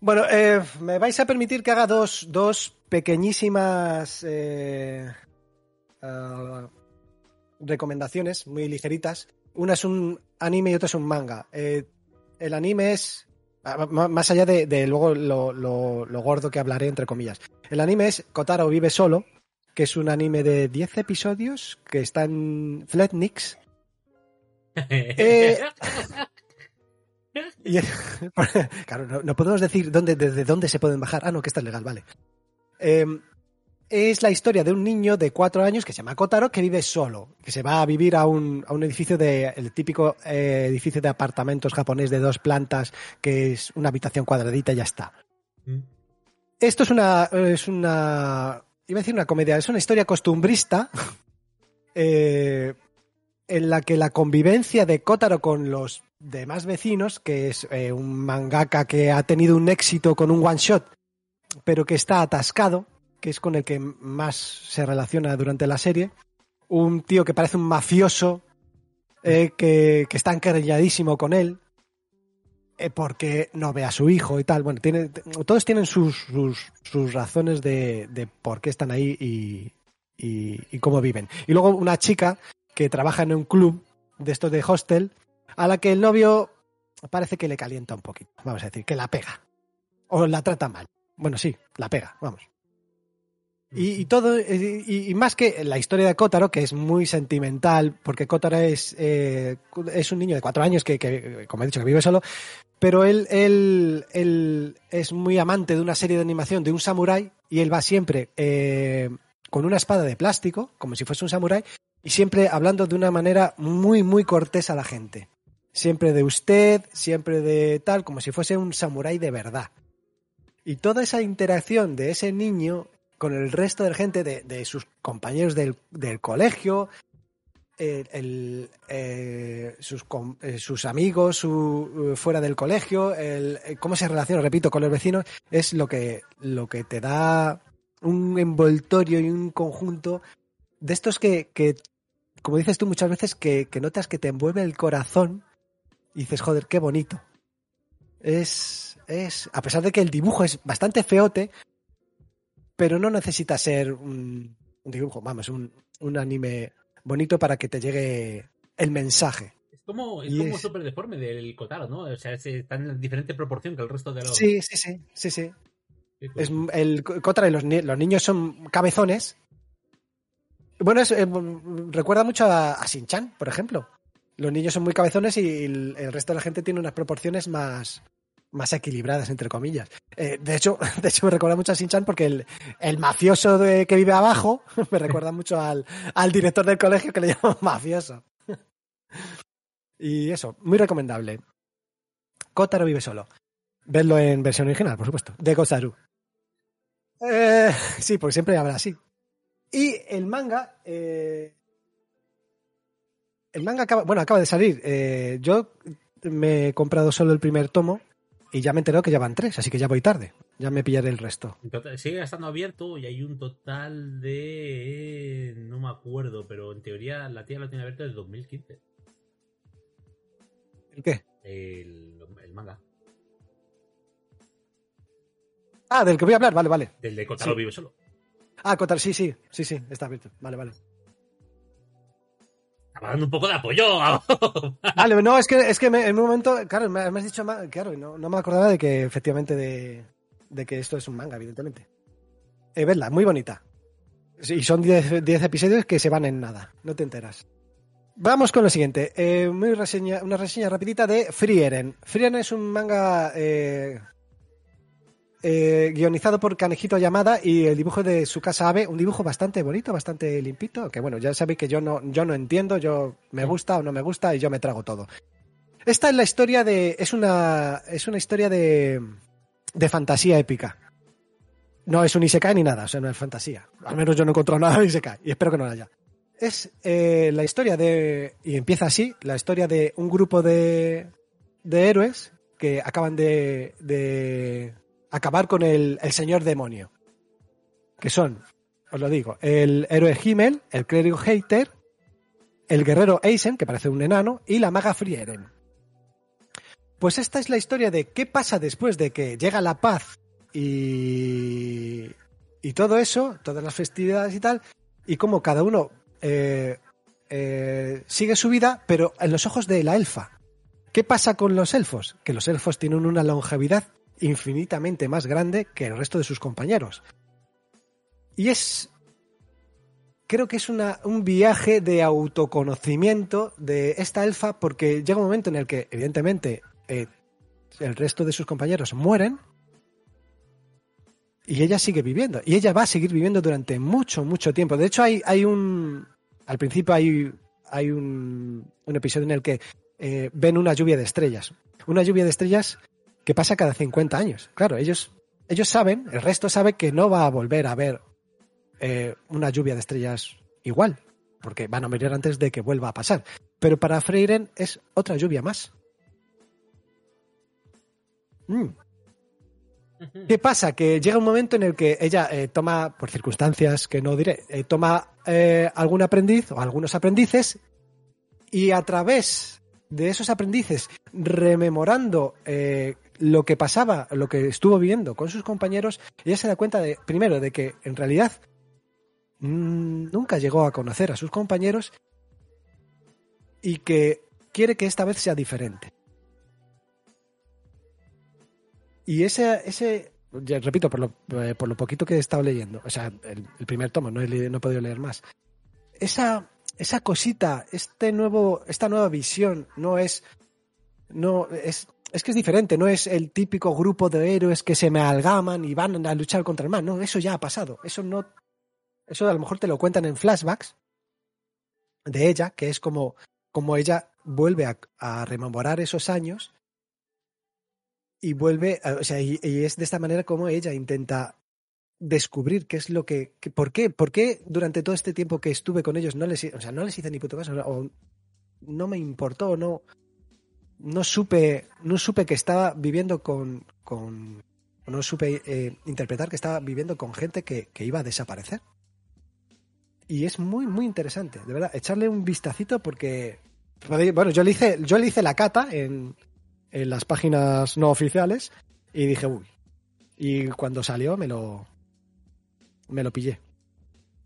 Bueno, eh, me vais a permitir que haga dos, dos pequeñísimas eh, ah, recomendaciones muy ligeritas. Una es un anime y otra es un manga. Eh, el anime es, ah, más allá de, de luego lo, lo- lo gordo que hablaré, entre comillas. El anime es Kotaro vive solo, que es un anime de 10 episodios que está en Fletnix. Eh, claro, no, no podemos decir dónde, desde dónde se pueden bajar. Ah, no, que está legal, vale. Eh, es la historia de un niño de cuatro años que se llama Kotaro que vive solo, que se va a vivir a un, a un edificio de, el típico eh, edificio de apartamentos japonés de dos plantas, que es una habitación cuadradita y ya está. Esto es una, es una, iba a decir una comedia, es una historia costumbrista eh, en la que la convivencia de Kotaro con los demás vecinos, que es eh, un mangaka que ha tenido un éxito con un one shot, pero que está atascado, que es con el que más se relaciona durante la serie, un tío que parece un mafioso, eh, que, que está encarrilladísimo con él, eh, porque no ve a su hijo y tal. Bueno, tiene, todos tienen sus, sus, razones de, de por qué están ahí y, y cómo viven. Y luego una chica que trabaja en un club de estos de hostel, a la que el novio parece que le calienta un poquito, vamos a decir, que la pega. O la trata mal. Bueno, sí, la pega, vamos. Y, todo, eh, y, más que la historia de Kotaro, que es muy sentimental, porque Kotaro es, eh, es un niño de cuatro años que, que, como he dicho, que vive solo, pero él, él, él es muy amante de una serie de animación de un samurái y él va siempre eh, con una espada de plástico, como si fuese un samurái, y siempre hablando de una manera muy, muy cortés a la gente. Siempre de usted, siempre de tal, como si fuese un samurái de verdad. Y toda esa interacción de ese niño con el resto de la gente, de, de sus compañeros del, del colegio, eh, sus, eh, sus amigos su, eh, fuera del colegio, cómo se relaciona, repito, con los vecinos, es lo que, lo que te da un envoltorio y un conjunto de estos que, que como dices tú muchas veces, que, que notas que te envuelve el corazón y dices, joder, qué bonito. Es, es, a pesar de que el dibujo es bastante feote, pero no necesita ser un, un dibujo, vamos, un, un anime bonito para que te llegue el mensaje. Es como, es Y como es- súper deforme del Kotaro, ¿no? O sea, es, está en diferente proporción que el resto de los. Sí, sí, sí, sí, sí. Sí, Es, el Kotra y los, los niños son cabezones. Bueno, eh, recuerda mucho a, a Shin-Chan, por ejemplo. Los niños son muy cabezones y el, resto de la gente tiene unas proporciones más, más equilibradas, entre comillas. Eh, de, hecho, de hecho, me recuerda mucho a Shin-Chan porque el, el mafioso de, que vive abajo me recuerda mucho al, al director del colegio que le llaman mafioso. y eso, muy recomendable. Kotaro vive solo. Verlo en versión original, por supuesto, de Gozaru. Eh, sí, porque siempre habla así. Y el manga. eh, el manga acaba. Bueno, acaba de salir. Eh, yo me he comprado solo el primer tomo. y ya me enteró que ya van tres, así que ya voy tarde. Ya me pillaré el resto. Sigue estando abierto y hay un total de. No me acuerdo, pero en teoría la tía lo tiene abierto desde 2015. ¿El qué? El, el manga. Ah, del que voy a hablar, vale, vale. Del de Kotaro Sí. vive solo. Ah, Kotar, sí, sí, sí, sí, está abierto. Vale, vale. Estaba dando un poco de apoyo. Vale, no, es que, es que me- en un momento, claro, me, me has dicho, claro, no, no me acordaba de que efectivamente de, de que esto es un manga, evidentemente. Eh, vedla, muy bonita. Y son 10 10 episodios que se van en nada, no te enteras. Vamos con lo siguiente, eh, muy reseña, una reseña rapidita de Frieren. Frieren es un manga eh, eh, guionizado por Kanejito Yamada y el dibujo de su casa Abe, un dibujo bastante bonito, bastante limpito, que bueno, ya sabéis que yo no, yo no entiendo, yo me gusta o no me gusta y yo me trago todo. Esta es la historia de, es una, es una historia de, de fantasía épica. No es un Isekai ni nada, o sea, no es fantasía. Al menos yo no he encontrado nada de Isekai y espero que no lo haya. Es eh, la historia de, y empieza así, la historia de un grupo de, de héroes que acaban de, de acabar con el, señor demonio. Que son, os lo digo, el héroe Himmel, el clérigo Hater, el guerrero Eisen, que parece un enano, y la maga Frieren. Pues esta es la historia de qué pasa después de que llega la paz y, y todo eso, todas las festividades y tal, y cómo cada uno eh, eh, sigue su vida, pero en los ojos de la elfa. ¿Qué pasa con los elfos? Que los elfos tienen una longevidad infinitamente más grande que el resto de sus compañeros. Y es. Creo que es una, un viaje de autoconocimiento de esta elfa, porque llega un momento en el que, evidentemente, eh, el resto de sus compañeros mueren y ella sigue viviendo. Y ella va a seguir viviendo durante mucho, mucho tiempo. De hecho, hay, hay un. Al principio hay, hay un, un episodio en el que eh, ven una lluvia de estrellas. Una lluvia de estrellas que pasa cada 50 años. Claro, ellos, ellos saben, el resto sabe que no va a volver a ver eh, una lluvia de estrellas igual, porque van a morir antes de que vuelva a pasar. Pero para Freiren es otra lluvia más. Mm. ¿Qué pasa? Que llega un momento en el que ella eh, toma, por circunstancias que no diré, eh, toma algún aprendiz o algunos aprendices y a través de esos aprendices, rememorando eh, lo que pasaba, lo que estuvo viviendo con sus compañeros, ella se da cuenta de, primero, de que en realidad mm, nunca llegó a conocer a sus compañeros y que quiere que esta vez sea diferente. Y ese, ese repito, por lo, eh, por lo poquito que he estado leyendo, o sea, el, el primer tomo, no he, no he podido leer más, esa, esa cosita, este nuevo, esta nueva visión, no es, no es, es que es diferente, no es el típico grupo de héroes que se me amalgaman y van a luchar contra el mal, no, eso ya ha pasado, eso no, eso a lo mejor te lo cuentan en flashbacks de ella, que es como, como ella vuelve a, rememorar esos años y vuelve, o sea, y, es de esta manera como ella intenta descubrir qué es lo que, que- por qué, por qué durante todo este tiempo que estuve con ellos no les, o sea, no les hice ni puto caso, o no me importó, no, no supe, no supe que estaba viviendo con, con no supe eh, interpretar que estaba viviendo con gente que, que iba a desaparecer. Y es muy, muy interesante, de verdad, echarle un vistacito porque, bueno, yo le hice, yo le hice la cata en, en las páginas no oficiales y dije, uy. Y cuando salió me lo, me lo pillé.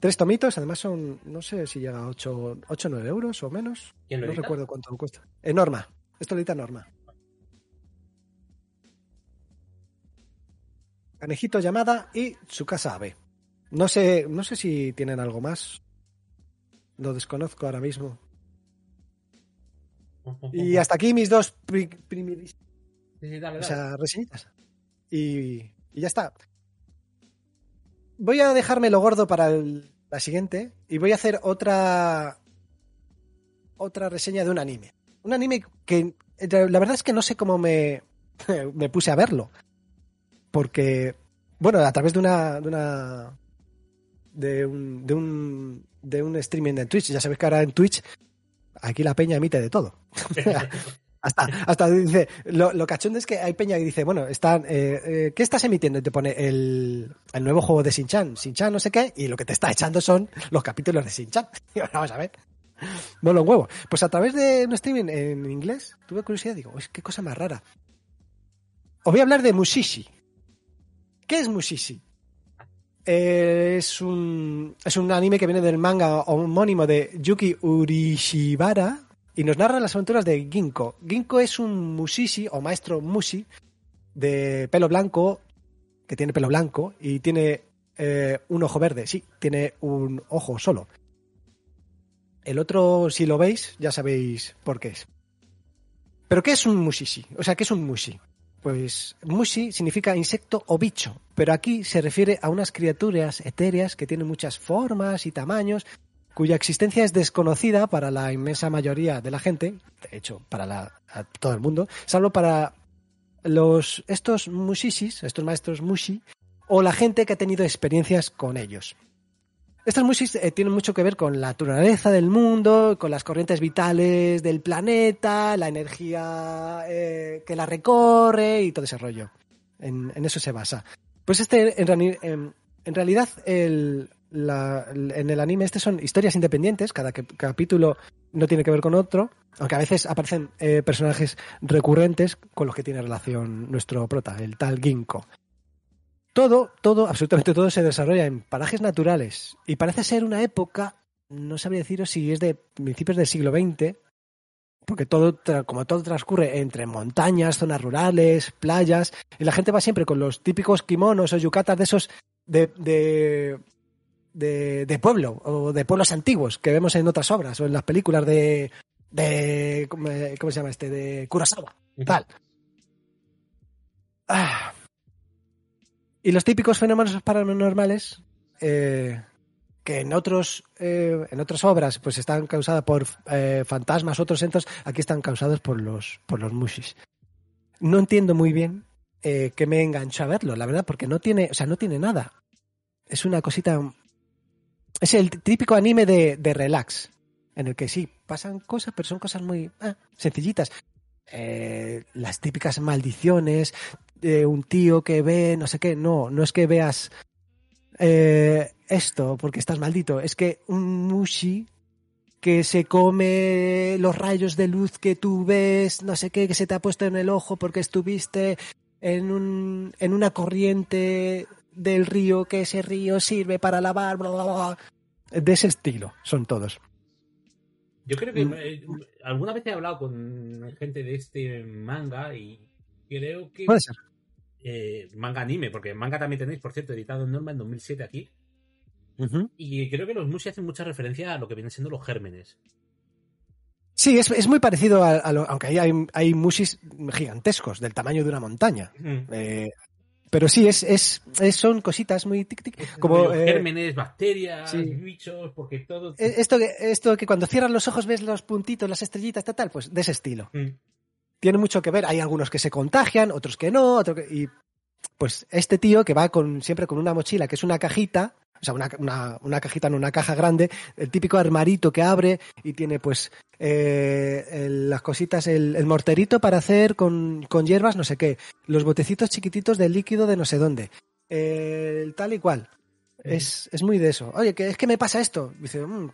Tres tomitos, además son, no sé si llega a 8 o 9 euros o menos. ¿Quién lo No recuerdo cuánto cuesta. En Edita Norma. Canejito llamada y su casa ave. No sé, no sé si tienen algo más. Lo desconozco ahora mismo. Y hasta aquí mis dos pri- Sí, o sea, reseñitas. Y, y ya está. Voy a dejarme lo gordo para el- la siguiente y voy a hacer otra otra reseña de un anime. Un anime que la verdad es que no sé cómo me, me puse a verlo. Porque, bueno, a través de una, de una de un, de un de un streaming de Twitch. Ya sabéis que ahora en Twitch aquí la peña emite de todo. Hasta, hasta dice, lo, lo cachondo es que hay peña que dice, bueno, están, eh, eh, ¿qué estás emitiendo? Y te pone el, el nuevo juego de Shin-Chan, Shin-Chan no sé qué, y lo que te está echando son los capítulos de bueno, vamos a ver. Bueno, un huevo. Pues a través de un streaming en inglés, tuve curiosidad, digo, "Uy, qué cosa más rara. Os voy a hablar de Mushishi. ¿Qué es Mushishi? Eh, es un, es un anime que viene del manga homónimo de Yuki Urishibara y nos narra las aventuras de Ginko. Ginko es un mushishi o maestro mushi de pelo blanco, que tiene pelo blanco y tiene eh, un ojo verde. Sí, tiene un ojo solo. El otro, si lo veis, ya sabéis por qué es. ¿Pero qué es un mushishi? O sea, ¿qué es un mushi? Pues mushi significa insecto o bicho, pero aquí se refiere a unas criaturas etéreas que tienen muchas formas y tamaños, cuya existencia es desconocida para la inmensa mayoría de la gente, de hecho, para todo el mundo, salvo para los estos mushishis, estos maestros mushi, o la gente que ha tenido experiencias con ellos. Estos mushis eh, tienen mucho que ver con la naturaleza del mundo, con las corrientes vitales del planeta, la energía eh, que la recorre y todo ese rollo. En, eso se basa. Pues este, en, reali- en- en realidad, en el anime este son historias independientes, cada capítulo no tiene que ver con otro, aunque a veces aparecen eh, personajes recurrentes con los que tiene relación nuestro prota, el tal Ginko. Todo, todo, absolutamente todo se desarrolla en parajes naturales y parece ser una época, no sabría deciros si es de principios del siglo XX, porque todo, como todo transcurre entre montañas, zonas rurales, playas, y la gente va siempre con los típicos kimonos o yucatas de esos de, de, de, de pueblo o de pueblos antiguos que vemos en otras obras o en las películas de, de ¿cómo, cómo se llama este? De Kurosawa, tal. Ah. Y los típicos fenómenos paranormales eh, que en otros eh, en otras obras pues están causadas por eh, fantasmas, otros entos, aquí están causados por los por los mushis. No entiendo muy bien eh, que me enganchó a verlo, la verdad, porque no tiene, o sea, no tiene nada. Es una cosita. Es el típico anime de, de relax, en el que sí pasan cosas, pero son cosas muy ah, sencillitas. Las típicas maldiciones de un tío que ve, no sé qué, no, no es que veas eh, esto porque estás maldito, es que un mushi que se come los rayos de luz que tú ves, no sé qué, que se te ha puesto en el ojo porque estuviste en, un, en una corriente del río, que ese río sirve para lavar, bla, bla, bla. De ese estilo, son todos. Yo creo que Mm. eh, alguna vez he hablado con gente de este manga y creo que Puede ser. eh, manga anime, porque manga también tenéis, por cierto, editado en Norma en 2007 aquí. Y creo que los mushi hacen mucha referencia a lo que vienen siendo los gérmenes. Sí, es, es muy parecido a, a lo, aunque ahí hay, hay mushis gigantescos, del tamaño de una montaña. Eh, pero sí, es, es, es- son cositas muy tic tic. Como eh, gérmenes, bacterias, sí. bichos, porque todo. esto, que, esto que cuando cierras los ojos ves los puntitos, las estrellitas, tal, tal, pues de ese estilo. Mm. Tiene mucho que ver. Hay algunos que se contagian, otros que no, otro que- y pues este tío que va con siempre con una mochila que es una cajita, o sea, una, una, una cajita, no una caja grande, el típico armarito que abre y tiene pues eh, el- las cositas, el, el morterito para hacer con, con hierbas, no sé qué, los botecitos chiquititos de líquido de no sé dónde, eh, el tal y cual. Es, es muy de eso. Oye, que es que me pasa esto. Dice, "Mm,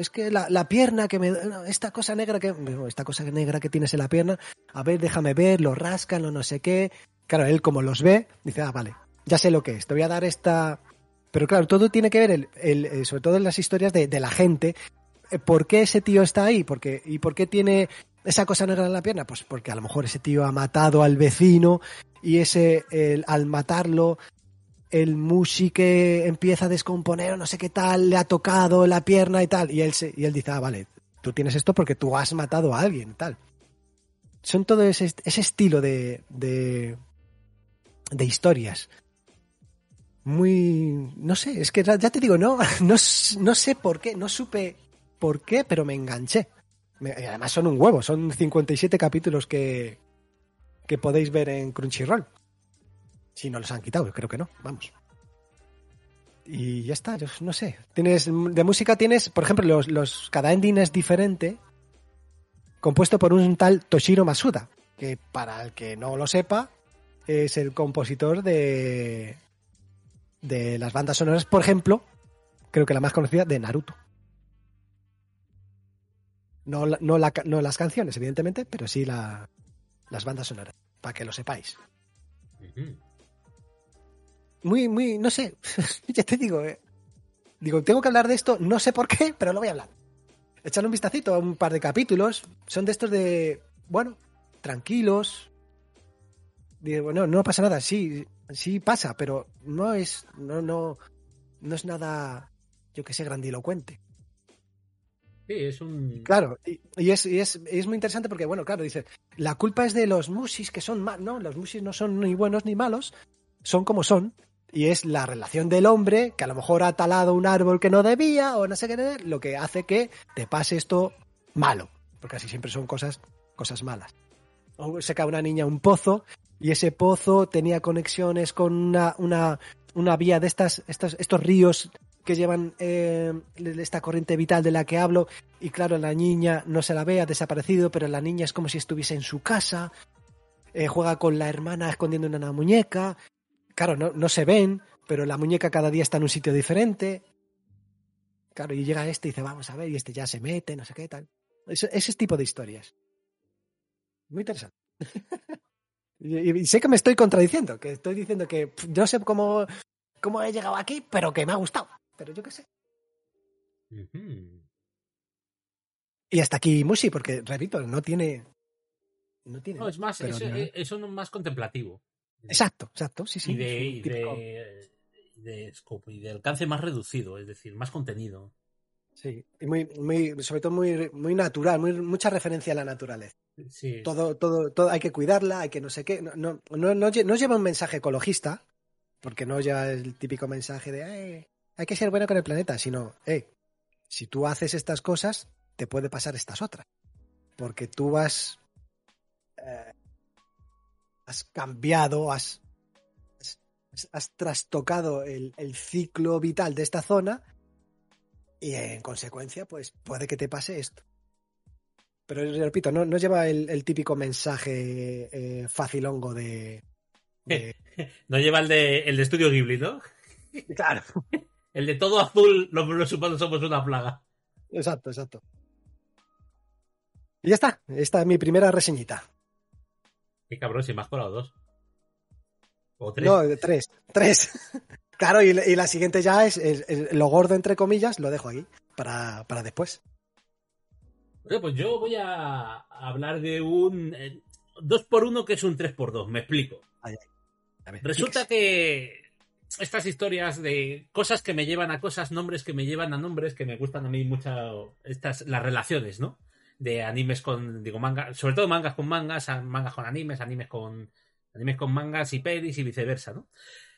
es que la, la pierna que me. Esta cosa negra que. Esta cosa negra que tienes en la pierna. A ver, déjame ver, lo rascan, lo no sé qué. Claro, él como los ve, dice, ah, vale, ya sé lo que es. Te voy a dar esta. Pero claro, todo tiene que ver, el, eh, sobre todo en las historias de, de la gente. eh, ¿Por qué ese tío está ahí? Porque, ¿Y por qué tiene esa cosa negra en la pierna? Pues porque a lo mejor ese tío ha matado al vecino y ese, el- al matarlo, el mushi que empieza a descomponer o no sé qué tal, le ha tocado la pierna y tal. Y él, se, y él dice, ah, vale, tú tienes esto porque tú has matado a alguien tal. Son todo ese, ese estilo de, de, de historias. Muy... No sé, es que ya te digo, no, no, no sé por qué, no supe por qué, pero me enganché. Me- además son un huevo, son 57 capítulos que, que podéis ver en Crunchyroll. Si no los han quitado, creo que no, vamos. Y ya está, yo no sé. Tienes, de música tienes, por ejemplo, los, los, cada ending es diferente. compuesto por un tal Toshiro Masuda, que para el que no lo sepa, es el compositor de, de las bandas sonoras, por ejemplo, creo que la más conocida, de Naruto. No, no, la no las canciones, evidentemente, pero sí la- las bandas sonoras, para que lo sepáis. Ujú. Muy, muy, no sé, ya te digo, eh. digo, tengo que hablar de esto, no sé por qué, pero lo voy a hablar. Echar un vistacito a un par de capítulos, son de estos de, bueno, tranquilos. Digo, no, no pasa nada, sí, sí pasa, pero no es, no, no, no es nada, yo que sé, grandilocuente. Sí, es un. Claro, y, y es, y es, y es muy interesante porque, bueno, claro, dice, la culpa es de los musis que son malos. No, los musis no son ni buenos ni malos, son como son. Y es la relación del hombre que a lo mejor ha talado un árbol que no debía o no sé qué, lo que hace que te pase esto malo. Porque así siempre son cosas, cosas malas. O se cae una niña a un pozo y ese pozo tenía conexiones con una, una, una vía de estas, estos, ríos que llevan eh, esta corriente vital de la que hablo y claro, la niña no se la ve, ha desaparecido, pero la niña es como si estuviese en su casa, eh, juega con la hermana escondiendo una muñeca, claro, no, no se ven, pero la muñeca cada día está en un sitio diferente, claro, y llega este y dice, vamos a ver, y este ya se mete, no sé qué tal. Ese, ese tipo de historias. Muy interesante. y, y sé que me estoy contradiciendo, que estoy diciendo que pff, yo sé cómo, cómo he llegado aquí, pero que me ha gustado. Pero yo qué sé. Y hasta aquí Mushi, porque repito, no tiene. No tiene. No, es más, pero es, no- es- más contemplativo. Exacto, exacto, sí, sí. y, de, y, de, y de scope, y de alcance más reducido, es decir, más contenido. Sí, y muy, muy, sobre todo muy, muy natural, muy, mucha referencia a la naturaleza. Sí, Todo, todo, todo, hay que cuidarla, hay que no sé qué. No, no, no, no, lle- no lleva un mensaje ecologista, porque no lleva el típico mensaje de "Eh, hay que ser bueno con el planeta, sino, eh, si tú haces estas cosas, te puede pasar estas otras. Porque tú eh, has cambiado, has, has, has trastocado el, el ciclo vital de esta zona y en consecuencia, pues puede que te pase esto. Pero repito, no, no lleva el, el típico mensaje eh, facilongo de, de- no lleva el de, el de Estudio Ghibli, ¿no? Claro, El de todo azul, los, los humanos somos una plaga. exacto, exacto. Y ya está, esta es mi primera reseñita. Qué cabrón, si me has colado dos. O tres. No, tres, tres. Claro, y, y la siguiente ya es, es- es lo gordo, entre comillas, lo dejo ahí para, para después. Bueno, pues yo voy a hablar de un 2 por 1 que es un 3 por 2 me explico. Resulta que estas historias de cosas que me llevan a cosas, nombres que me llevan a nombres, que me gustan a mí mucho estas las relaciones, ¿no? De animes con, digo, manga, sobre todo mangas con mangas, mangas con animes, animes con animes con mangas y pelis y viceversa, ¿no?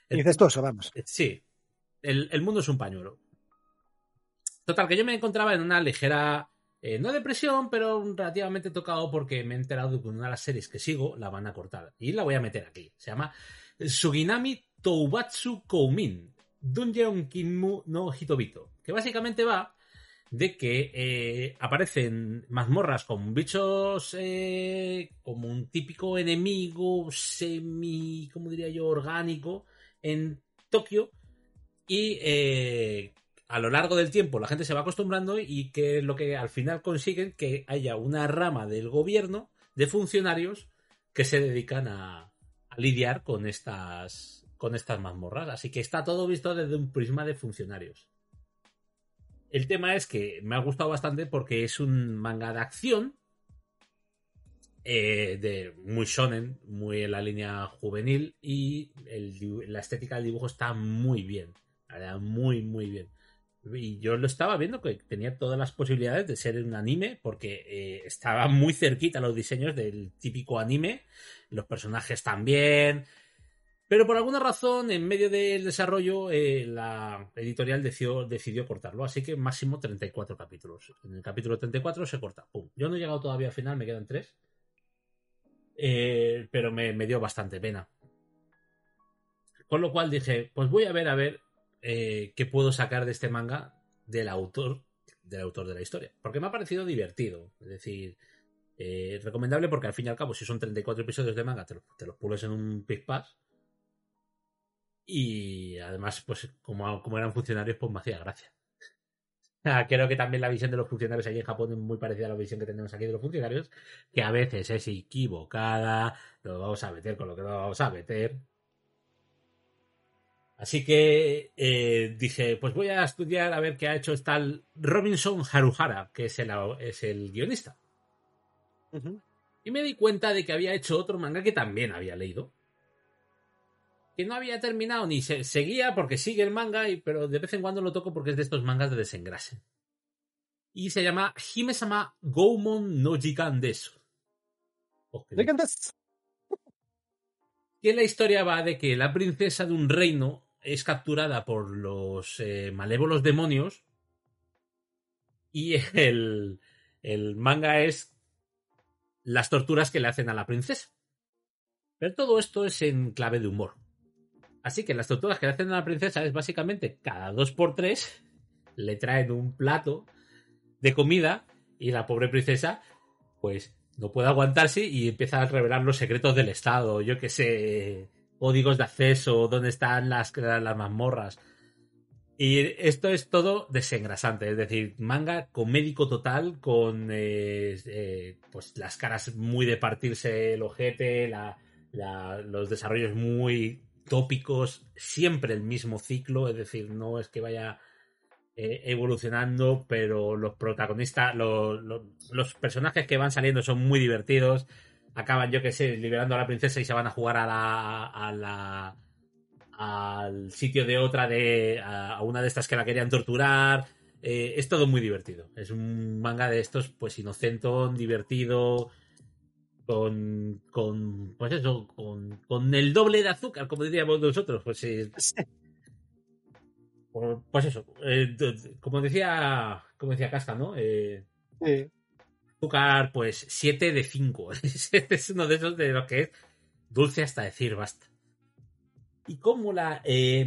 Incestuoso, vamos. Sí, el, el mundo es un pañuelo. Total, que yo me encontraba en una ligera, eh, no depresión, pero relativamente tocado porque me he enterado de que una de las series que sigo la van a cortar. Y la voy a meter aquí. Se llama Suginami Toubatsu Koumin, Dungeon Kinmu no Hitobito. Que básicamente va de que eh, aparecen mazmorras con bichos eh, como un típico enemigo semi, ¿cómo diría yo?, orgánico en Tokio y eh, a lo largo del tiempo la gente se va acostumbrando y que es lo que al final consiguen que haya una rama del gobierno de funcionarios que se dedican a, a lidiar con estas con estas mazmorras. Así que está todo visto desde un prisma de funcionarios. El tema es que me ha gustado bastante porque es un manga de acción eh, de muy shonen, muy en la línea juvenil y la estética del dibujo está muy bien, muy muy bien. Y yo lo estaba viendo que tenía todas las posibilidades de ser un anime porque eh, estaba muy cerquita los diseños del típico anime, los personajes también. Pero por alguna razón, en medio del desarrollo, eh, la editorial decidió, cortarlo. Así que máximo 34 capítulos. En el capítulo 34 se corta. Pum. Yo no he llegado todavía al final, me quedan tres. Eh, pero me, dio bastante pena. Con lo cual dije, pues voy a ver a ver eh, qué puedo sacar de este manga del autor, del autor de la historia. Porque me ha parecido divertido. Es decir, recomendable porque al fin y al cabo, si son 34 episodios de manga, te, lo- te los pules en un Pass. Y además, pues como, como eran funcionarios, pues me hacía gracia. Creo que también la visión de los funcionarios allí en Japón es muy parecida a la visión que tenemos aquí de los funcionarios, que a veces es equivocada, lo vamos a meter con lo que no vamos a meter. Así que eh, dije, pues voy a estudiar a ver qué ha hecho tal Robinson Haruhara, que es el, es el guionista. Y me di cuenta de que había hecho otro manga que también había leído. Que no había terminado ni se, seguía porque sigue el manga, y, pero de vez en cuando lo toco porque es de estos mangas de desengrase. Y se llama Hime-sama Goumon no Jikan Desu. Das- que la historia va de que la princesa de un reino es capturada por los eh, malévolos demonios y el, el manga es las torturas que le hacen a la princesa. Pero todo esto es en clave de humor. Así que las torturas que le hacen a la princesa es básicamente cada dos por tres le traen un plato de comida y la pobre princesa pues no puede aguantarse y empieza a revelar los secretos del Estado, yo que sé, códigos de acceso, dónde están las, las mazmorras. Y esto es todo desengrasante, es decir, manga comédico total, con eh, eh, pues las caras muy de partirse el ojete, la- los desarrollos muy tópicos, siempre el mismo ciclo, es decir, no es que vaya eh, evolucionando, pero los protagonistas, lo- lo- los personajes que van saliendo son muy divertidos. Acaban, yo que sé, liberando a la princesa y se van a jugar a la, a la al sitio de otra de a, a una de estas que la querían torturar. Eh, es todo muy divertido. Es un manga de estos, pues inocentón, divertido, con, con pues eso, con, con el doble de azúcar, como diríamos nosotros. Pues sí, pues eso, eh, como decía, como decía Casca, ¿no? Eh, Sí. azúcar, pues 7 de 5. Este es uno de esos de los que es dulce hasta decir basta. Y como la eh,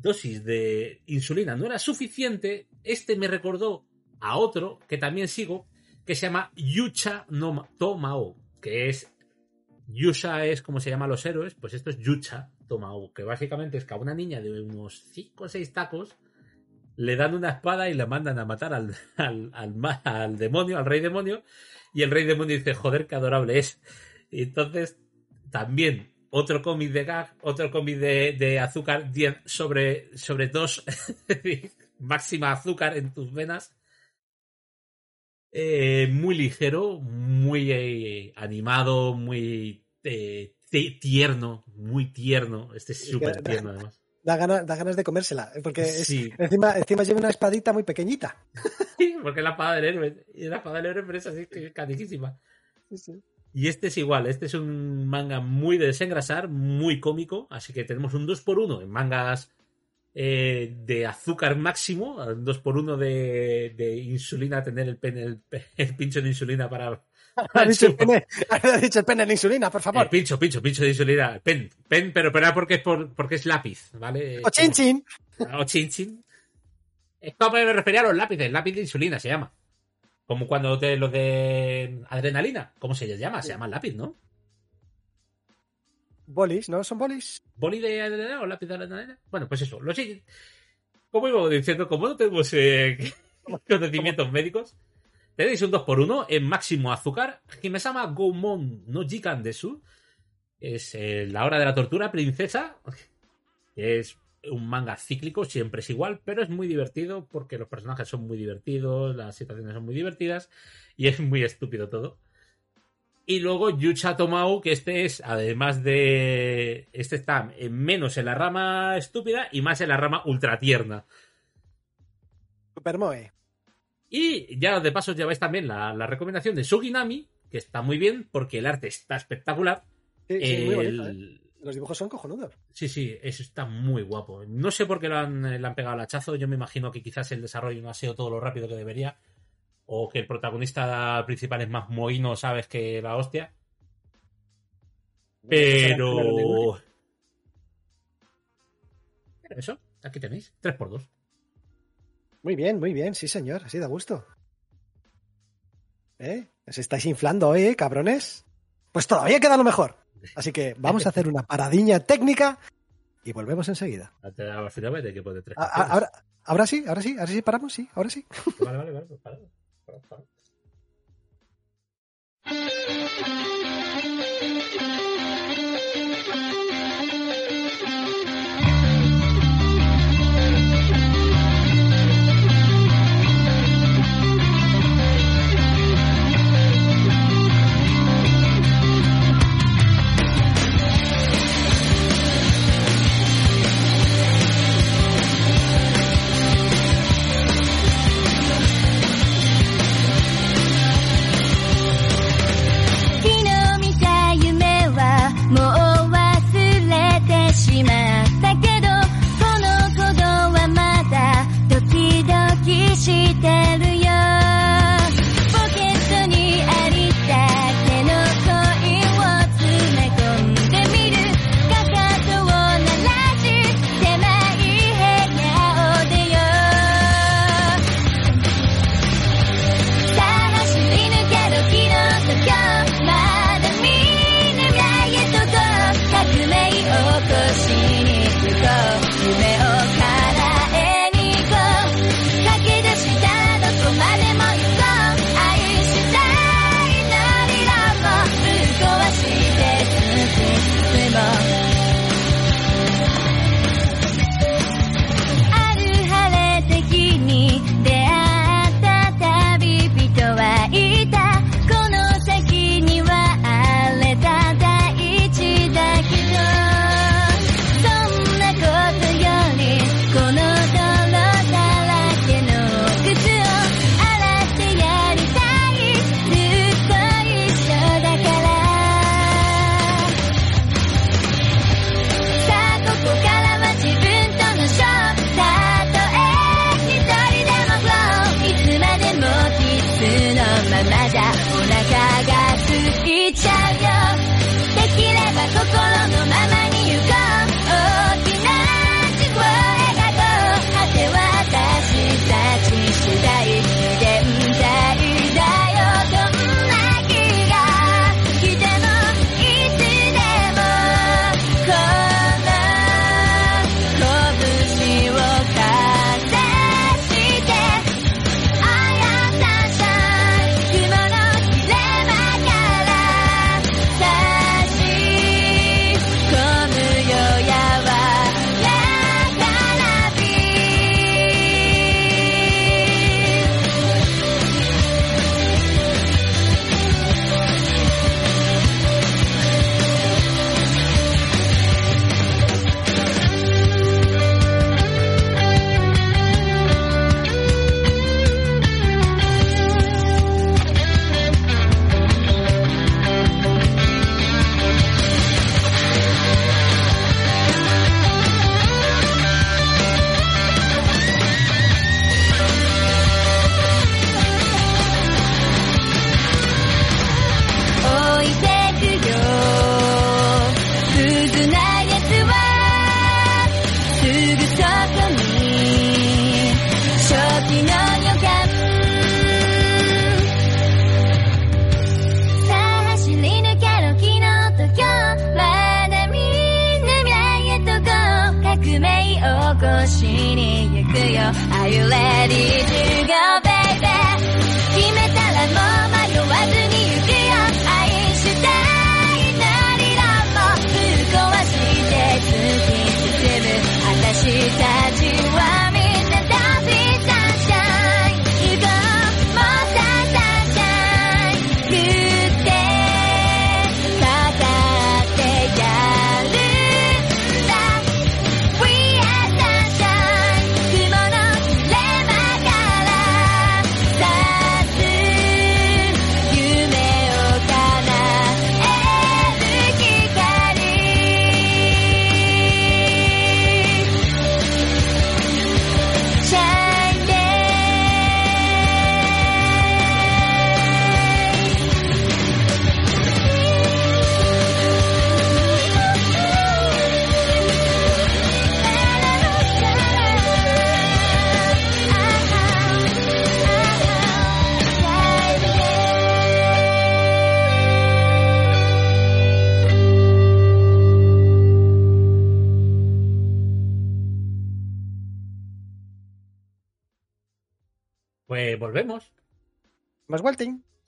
dosis de insulina no era suficiente, este me recordó a otro que también sigo, que se llama Yucha no Ma- Tomao, que es Yusha es como se llaman los héroes, pues esto es Yucha Tomao, que básicamente es que a una niña de unos 5 o 6 tacos le dan una espada y la mandan a matar al, al, al demonio, al rey demonio, y el rey demonio dice, joder, qué adorable es. Y entonces, también, otro cómic de gag, otro cómic de, de azúcar 10 sobre, sobre 2, máxima azúcar en tus venas. Eh, muy ligero, muy eh, animado, muy eh, ti- tierno, muy tierno. Este es súper tierno además. Da, ganas, da ganas de comérsela, porque es- encima, encima lleva una espadita muy pequeñita. Sí, porque es la espada del héroe. Y la espada del héroe, pero es así que es caniquísima. Sí, sí. Y este es igual, este es un manga muy de desengrasar, muy cómico, así que tenemos un 2x1 en mangas eh, de azúcar máximo, un 2x1 de, de insulina, tener el, pen, el, pincho de insulina para... Ha dicho el pene, dicho el pene en la insulina, por Eh, favor. pincho, pincho, pincho de insulina, pen, pen, pero, pero era porque es, por, porque es lápiz, ¿vale? O chin chin. O chin chin. Es como me refería a los lápices, lápiz de insulina se llama. Como cuando te, los de adrenalina, ¿cómo se les llama? Se llama lápiz, ¿no? Bolis, ¿no? ¿Son bolis? ¿Boli de adrenalina o lápiz de adrenalina? Bueno, pues eso. Lo sé. Como iba diciendo, como no tenemos eh, conocimientos médicos, tenéis un 2x1 en máximo azúcar. Himesama Goumon no Jikan Desu. Es eh, la hora de la tortura, princesa. Es un manga cíclico, siempre es igual, pero es muy divertido porque los personajes son muy divertidos, las situaciones son muy divertidas y es muy estúpido todo. Y luego Yucha Tomau, que este es, además de. Este está en menos en la rama estúpida y más en la rama ultra tierna. Supermoe. Y ya de paso lleváis también la, la recomendación de Suginami, que está muy bien porque el arte está espectacular. Sí, sí, muy bonito, ¿eh? Los dibujos son cojonudos. Sí, sí, eso está muy guapo. No sé por qué lo han, le han pegado el hachazo. Yo me imagino que quizás el desarrollo no ha sido todo lo rápido que debería. O que el protagonista principal es más mohino, sabes, que la hostia. Pero. Eso, aquí tenéis. 3x2. Muy bien, muy bien, sí señor, así da gusto. ¿Eh? Os estáis inflando hoy, ¿eh, cabrones? Pues todavía queda lo mejor. Así que vamos a hacer una paradiña técnica y volvemos enseguida. Al final me equipo de tres. A- a- Ahora, ahora sí, ahora sí, ahora sí paramos, sí, ahora sí. Vale, vale, vale. Pues paramos. Paramos, paramos.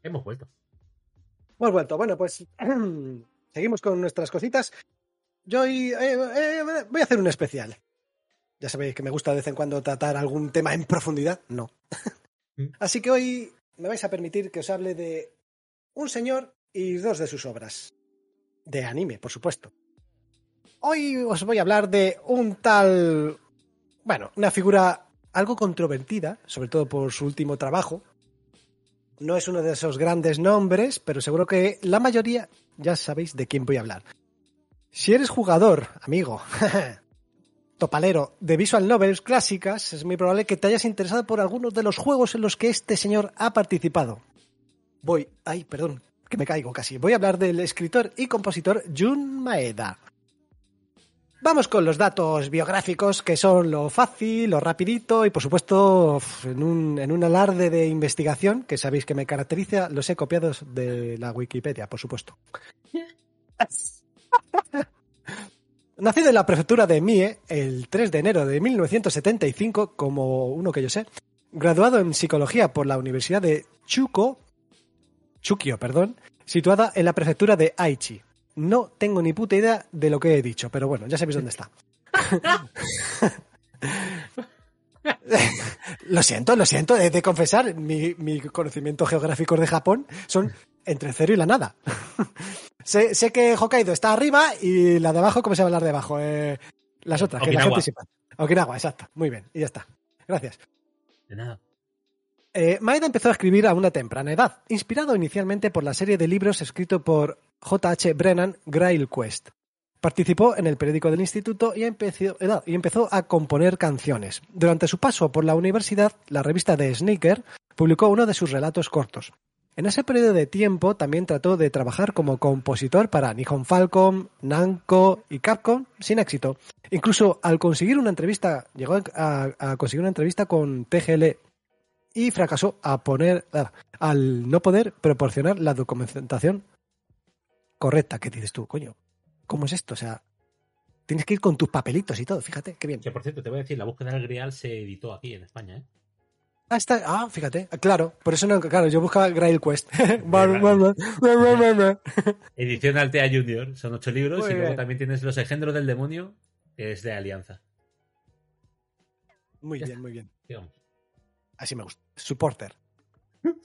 Hemos vuelto. Hemos vuelto. Bueno, pues seguimos con nuestras cositas. Yo hoy, eh, eh, voy a hacer un especial. Ya sabéis que me gusta de vez en cuando tratar algún tema en profundidad. No. Mm. Así que hoy me vais a permitir que os hable de un señor y dos de sus obras. De anime, por supuesto. Hoy os voy a hablar de un tal... Bueno, una figura algo controvertida, sobre todo por su último trabajo. No es uno de esos grandes nombres, pero seguro que la mayoría ya sabéis de quién voy a hablar. Si eres jugador, amigo, topalero de visual novels clásicas, es muy probable que te hayas interesado por algunos de los juegos en los que este señor ha participado. Voy, ay, perdón, que me caigo casi. Voy a hablar del escritor y compositor Jun Maeda. Vamos con los datos biográficos, que son lo fácil, lo rapidito y por supuesto en un, en un alarde de investigación, que sabéis que me caracteriza, los he copiado de la Wikipedia, por supuesto. Nacido en la prefectura de Mie el 3 de enero de 1975, como uno que yo sé, graduado en psicología por la Universidad de Chuko, Chukio, perdón, situada en la prefectura de Aichi. No tengo ni puta idea de lo que he dicho, pero bueno, ya sabéis dónde está. lo siento, lo siento, he de confesar, mi, mi conocimiento geográfico de Japón son entre el cero y la nada. sé, sé que Hokkaido está arriba y la de abajo, ¿cómo se llama la de abajo? Eh, las otras, que la Okinawa. gente sepa. Okinawa, exacto. Muy bien, y ya está. Gracias. De nada. Eh, Maeda empezó a escribir a una temprana edad, inspirado inicialmente por la serie de libros escrito por J.H. Brennan, Grail Quest. Participó en el periódico del instituto y empezó, eh, y empezó a componer canciones. Durante su paso por la universidad, la revista de Sneaker publicó uno de sus relatos cortos. En ese periodo de tiempo también trató de trabajar como compositor para Nihon Falcom, Namco y Capcom sin éxito. Incluso al conseguir una entrevista, llegó a, a conseguir una entrevista con TGL y fracasó a poner, al no poder proporcionar la documentación correcta. ¿Qué dices tú, coño? ¿Cómo es esto? O sea, tienes que ir con tus papelitos y todo, fíjate, qué bien. Que por cierto, te voy a decir, la búsqueda del Grial se editó aquí en España, ¿eh? Ah, está, ah, fíjate, claro, por eso no, claro, yo buscaba Grail Quest. Edición Altea Junior, son ocho libros Muy y luego bien. también tienes Los Engendros del Demonio, que es de Alianza. Muy bien, muy bien. Digamos. Así me gusta. Supporter.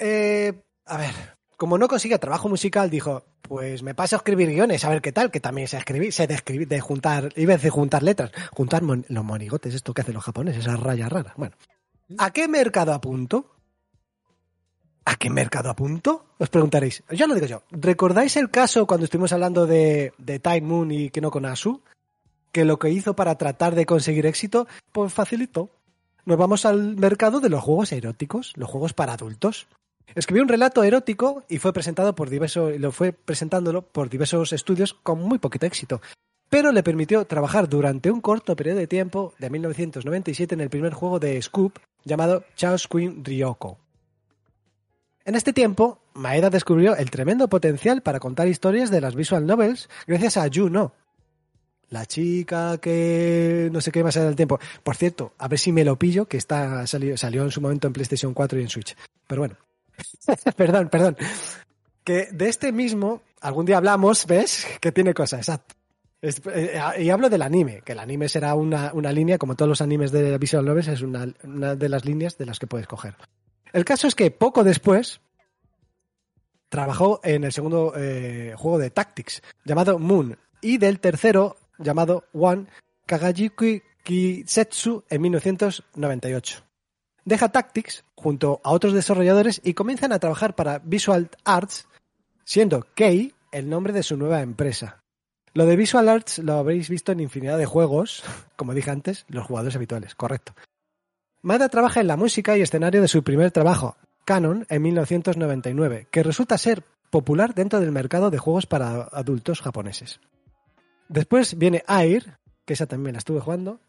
Eh, a ver, como no consigue trabajo musical, dijo, pues me paso a escribir guiones, a ver qué tal, que también sé escribir, sé de de juntar, iba a juntar letras, juntar los monigotes, esto que hacen los japoneses, esas rayas raras. Bueno, ¿a qué mercado apunto? ¿A qué mercado apunto? Os preguntaréis. Ya lo digo yo. ¿Recordáis el caso cuando estuvimos hablando de, Time Moon y Kino Konasu? Que lo que hizo para tratar de conseguir éxito, pues facilitó nos vamos al mercado de los juegos eróticos, los juegos para adultos. Escribió un relato erótico y fue presentado por diversos, lo fue presentándolo por diversos estudios con muy poquito éxito. Pero le permitió trabajar durante un corto periodo de tiempo, de 1997, en el primer juego de Scoop llamado Chaos Queen Ryoko. En este tiempo, Maeda descubrió el tremendo potencial para contar historias de las visual novels gracias a Juno, la chica que no sé qué más allá del tiempo. Por cierto, a ver si me lo pillo, que está salió, salió en su momento en PlayStation 4 y en Switch. Pero bueno. perdón, perdón. Que de este mismo, algún día hablamos, ¿ves? Que tiene cosas, exacto. Eh, y hablo del anime, que el anime será una, una línea, como todos los animes de Visual Novels, es una, una de las líneas de las que puedes coger. El caso es que poco después trabajó en el segundo eh, juego de Tactics, llamado Moon, y del tercero, llamado One Kagayuki Kisetsu, en 1998. Deja Tactics junto a otros desarrolladores y comienzan a trabajar para Visual Arts, siendo Kei el nombre de su nueva empresa. Lo de Visual Arts lo habréis visto en infinidad de juegos, como dije antes, los jugadores habituales, correcto. Mada trabaja en la música y escenario de su primer trabajo, Canon, en 1999, que resulta ser popular dentro del mercado de juegos para adultos japoneses. Después viene Air, que esa también la estuve jugando,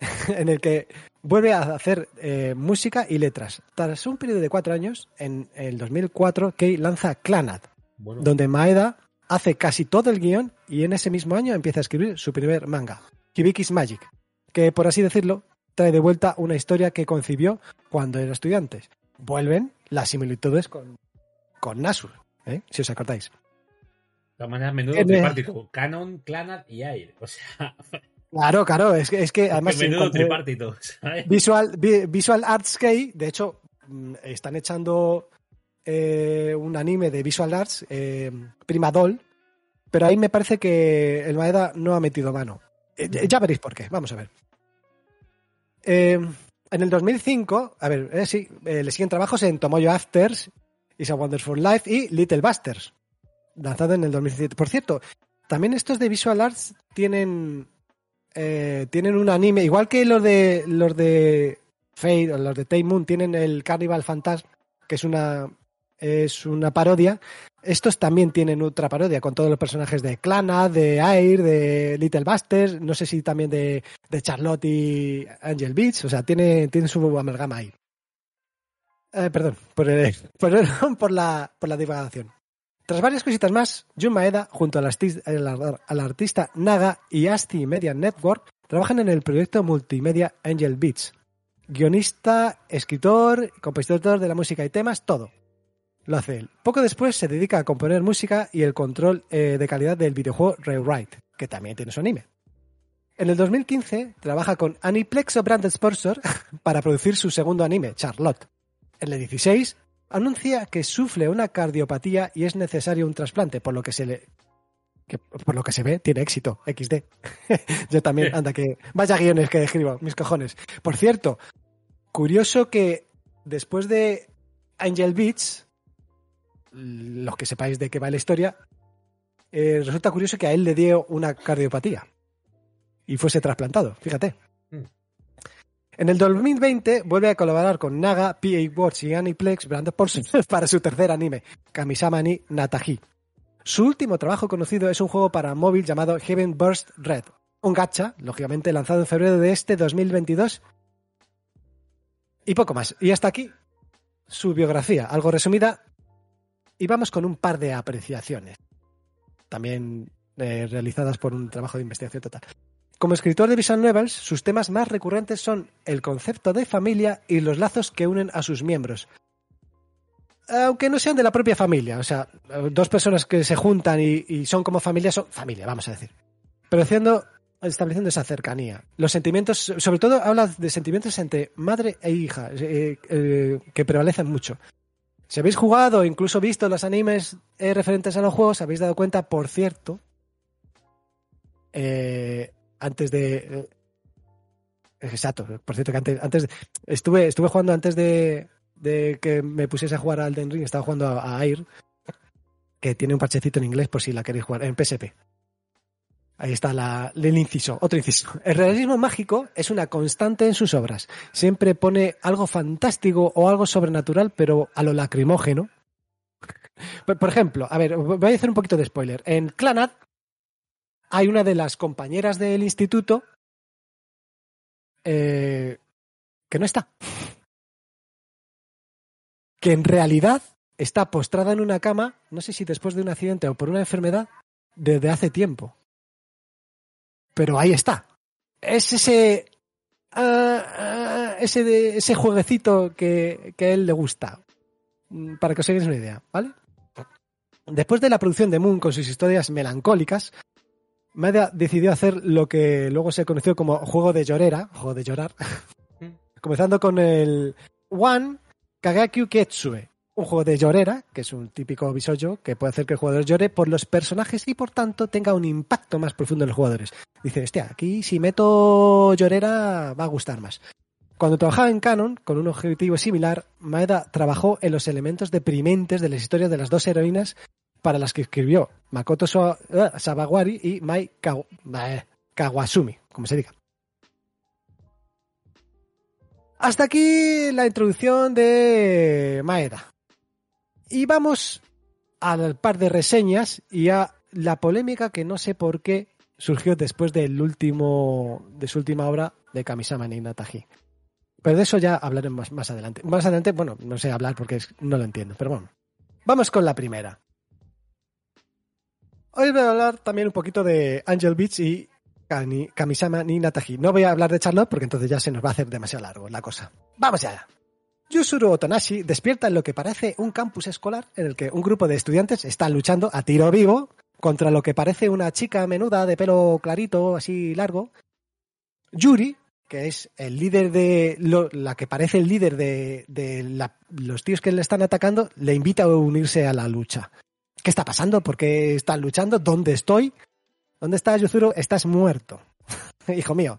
en el que vuelve a hacer eh, música y letras. Tras un periodo de cuatro años, en el 2004, Kei lanza Clanad, Bueno, donde Maeda hace casi todo el guion y en ese mismo año empieza a escribir su primer manga, Hibiki's Magic, que por así decirlo trae de vuelta una historia que concibió cuando era estudiante. Vuelven las similitudes con, con Nasur, ¿eh? si os acordáis. De todas maneras, menudo me- tripartito. Canon, Clanad y Air. O sea, Claro, claro, es que, es que además menudo encontré tripartito. ¿sabes? Visual, Vi- Visual Arts Key, de hecho, mm, están echando eh, un anime de Visual Arts, eh, Prima Doll, pero ahí me parece que el Maeda no ha metido mano. Eh, ya- veréis por qué, vamos a ver. Eh, en el 2005, a ver, eh, sí, le siguen trabajos en Tomoyo Afters, Is a Wonderful Life y Little Busters, lanzado en el 2017. Por cierto, también estos de Visual Arts tienen eh, tienen un anime, igual que los de los de Fate o los de Tay Moon tienen el Carnival Phantasm, que es una es una parodia. Estos también tienen otra parodia con todos los personajes de Clana, de Air, de Little Busters, no sé si también de, de Charlotte y Angel Beats, o sea, tiene, tiene su amalgama ahí. Eh, perdón, por, el- por, el- por la, por la divagación. Tras varias cositas más, Jun Maeda, junto al, artis- al- al artista Naga y Asti Media Network, trabajan en el proyecto multimedia Angel Beats. Guionista, escritor, compositor de la música y temas, todo. Lo hace él. Poco después se dedica a componer música y el control eh, de calidad del videojuego Rewrite, que también tiene su anime. En el 2015 trabaja con Aniplex o Branded Sponsor para producir su segundo anime, Charlotte. En el 16 anuncia que sufre una cardiopatía y es necesario un trasplante, por lo que se le que por lo que se ve tiene éxito, XD. Yo también, anda que vaya guiones que escribo, mis cojones. Por cierto, curioso que después de Angel Beats, los que sepáis de qué va la historia, eh, resulta curioso que a él le dio una cardiopatía y fuese trasplantado, fíjate. En el 2020 vuelve a colaborar con Naga, PA Watch y Aniplex Brand Sponsors para su tercer anime, Kamisama ni Natahi. Su último trabajo conocido es un juego para móvil llamado Heaven Burst Red, un gacha, lógicamente lanzado en febrero de este 2022. Y poco más. Y hasta aquí su biografía, algo resumida. Y vamos con un par de apreciaciones, también eh, realizadas por un trabajo de investigación total. Como escritor de visual novels, sus temas más recurrentes son el concepto de familia y los lazos que unen a sus miembros. Aunque no sean de la propia familia, o sea, dos personas que se juntan y, son como familia son familia, vamos a decir. Pero haciendo, estableciendo esa cercanía. Los sentimientos, sobre todo habla de sentimientos entre madre e hija, eh, eh, que prevalecen mucho. Si habéis jugado o incluso visto los animes eh, referentes a los juegos, habéis dado cuenta, por cierto, eh, antes de. eh, exacto, por cierto que antes, antes estuve, estuve jugando antes de, de que me pusiese a jugar a Elden Ring, estaba jugando a, a Air, que tiene un parchecito en inglés por si la queréis jugar, en PSP. Ahí está la, el inciso, otro inciso. El realismo mágico es una constante en sus obras. Siempre pone algo fantástico o algo sobrenatural, pero a lo lacrimógeno. Por ejemplo, a ver, voy a hacer un poquito de spoiler. En Clanad hay una de las compañeras del instituto eh, que no está. Que en realidad está postrada en una cama, no sé si después de un accidente o por una enfermedad, desde hace tiempo. Pero ahí está. Es ese. ah, ah, ese, de- ese jueguecito que, que a él le gusta. Mm, Para que os hagáis una idea, ¿vale? Después de la producción de Moon con sus historias melancólicas, Maeda decidió hacer lo que luego se conoció como juego de llorera, juego de llorar, comenzando con el One Kagakyu Ketsue, un juego de llorera, que es un típico bisoyo que puede hacer que el jugador llore por los personajes y por tanto tenga un impacto más profundo en los jugadores. Dice, hostia, aquí si meto llorera va a gustar más. Cuando trabajaba en Canon, con un objetivo similar, Maeda trabajó en los elementos deprimentes de las historias de las dos heroínas para las que escribió Makoto So- eh, Sabawari y Mai eh, Kawasumi, como se diga. Hasta aquí la introducción de Maeda. Y vamos al par de reseñas y a la polémica que no sé por qué surgió después del último de su última obra de Kamisama ni Natahi. Pero de eso ya hablaremos más, más adelante. Más adelante, bueno, no sé hablar porque no lo entiendo, pero bueno. Vamos con la primera. Hoy voy a hablar también un poquito de Angel Beats y Kamisama ni Nataji. No voy a hablar de Charlotte porque entonces ya se nos va a hacer demasiado largo la cosa. Vamos allá. Yusuru Otonashi despierta en lo que parece un campus escolar en el que un grupo de estudiantes están luchando a tiro vivo contra lo que parece una chica menuda de pelo clarito, así largo. Yuri, que es el líder de la que parece el líder de, los tíos que le están atacando, le invita a unirse a la lucha. ¿Qué está pasando? ¿Por qué están luchando? ¿Dónde estoy? ¿Dónde estás, Yuzuru? Estás muerto. Hijo mío.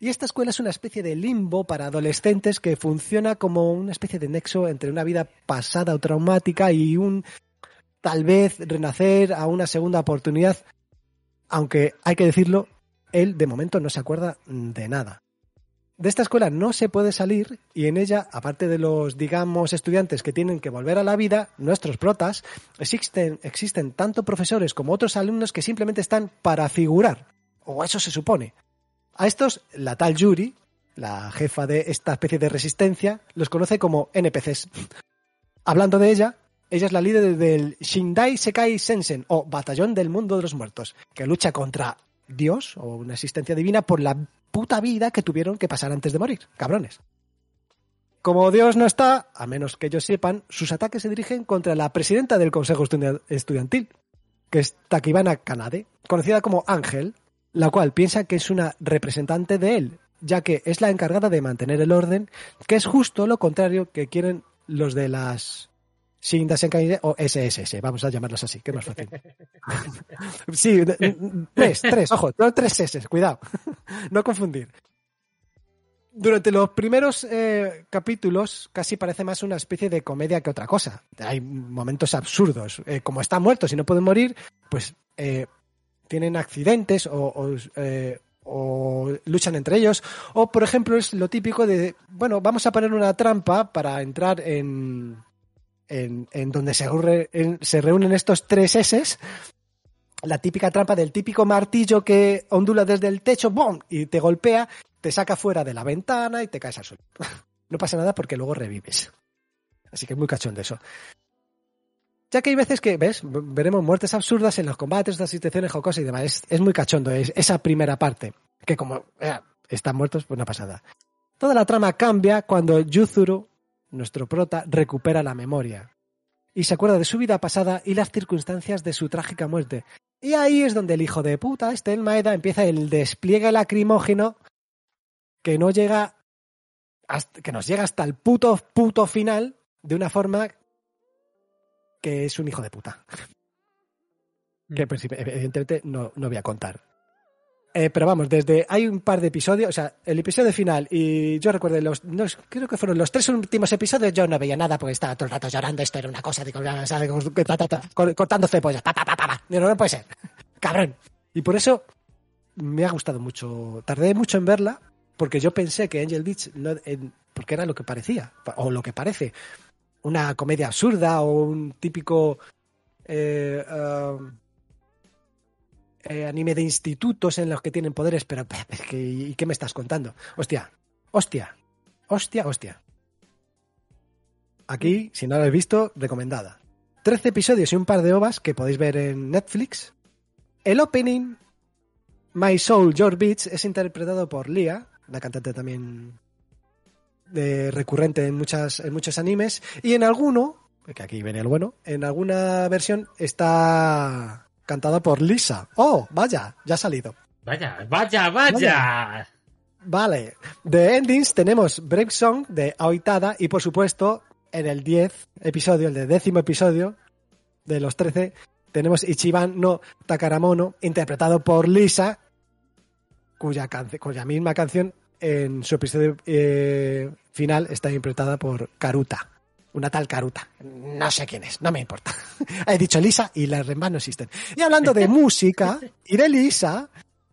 Y esta escuela es una especie de limbo para adolescentes que funciona como una especie de nexo entre una vida pasada o traumática y un tal vez renacer a una segunda oportunidad. Aunque hay que decirlo, él de momento no se acuerda de nada. De esta escuela no se puede salir y en ella, aparte de los, digamos, estudiantes que tienen que volver a la vida, nuestros protas, existen, existen tanto profesores como otros alumnos que simplemente están para figurar. O eso se supone. A estos, la tal Yuri, la jefa de esta especie de resistencia, los conoce como NPCs. Hablando de ella, ella es la líder del Shindai Sekai Sensen, o Batallón del Mundo de los Muertos, que lucha contra Dios o una existencia divina por la puta vida que tuvieron que pasar antes de morir, cabrones. Como Dios no está, a menos que ellos sepan, sus ataques se dirigen contra la presidenta del Consejo Estudia- Estudiantil, que es Takibana Kanade, conocida como Ángel, la cual piensa que es una representante de él, ya que es la encargada de mantener el orden, que es justo lo contrario que quieren los de las Shinda Senkai o SSS, vamos a llamarlas así, que es más fácil. sí, tres, tres, ojo, no tres S, cuidado, no confundir. Durante los primeros eh, capítulos casi parece más una especie de comedia que otra cosa. Hay momentos absurdos. Eh, como están muertos y no pueden morir, pues eh, tienen accidentes o, o, o luchan entre ellos. O, por ejemplo, es lo típico de, bueno, vamos a poner una trampa para entrar en, en, donde se, se reúnen estos tres S. La típica trampa del típico martillo que ondula desde el techo, ¡bom! y te golpea, te saca fuera de la ventana y te caes al suelo. No pasa nada porque luego revives. Así que muy cachondo eso. Ya que hay veces que, ¿ves? Veremos muertes absurdas en los combates, las situaciones jocosas y demás. Es, muy cachondo es, esa primera parte. Que como eh, están muertos, pues no pasa nada. Toda la trama cambia cuando Yuzuru, nuestro prota, recupera la memoria. Y se acuerda de su vida pasada y las circunstancias de su trágica muerte. Y ahí es donde el hijo de puta, este el Maeda, empieza el despliegue lacrimógeno que no llega hasta- que nos llega hasta el puto puto final de una forma que es un hijo de puta. Que pues, evidentemente no, no voy a contar. Eh, pero vamos, desde hay un par de episodios, o sea, el episodio final y yo recuerdo los, no, creo que fueron los tres últimos episodios, yo no veía nada porque estaba todo el rato llorando, esto era una cosa, digo, cortando cebollas, pa. Digo, no puede ser, cabrón. Y por eso me ha gustado mucho, tardé mucho en verla porque yo pensé que Angel Beach, no, porque era lo que parecía, o lo que parece, una comedia absurda o un típico eh, um, eh, anime de institutos en los que tienen poderes, pero es que, ¿y qué me estás contando? Hostia, hostia, hostia, hostia. Aquí, si no lo habéis visto, recomendada. 13 episodios y un par de ovas que podéis ver en Netflix. El opening, My Soul, Your Beats, es interpretado por Lia, la cantante también de recurrente en, muchas, en muchos animes. Y en alguno, que aquí viene el bueno, en alguna versión está cantada por Lisa. ¡Oh, vaya! Ya ha salido. Vaya, vaya, vaya. Vale. De endings tenemos Break Song de Aoitada y por supuesto en el 10 episodio, el de décimo episodio de los 13, tenemos Ichiban no Takaramono interpretado por Lisa, cuya, cuya misma canción en su episodio eh, final está interpretada por Karuta. Una tal Karuta. No sé quién es, no me importa. He dicho Lisa y las demás no existen. Y hablando de música y de Lisa,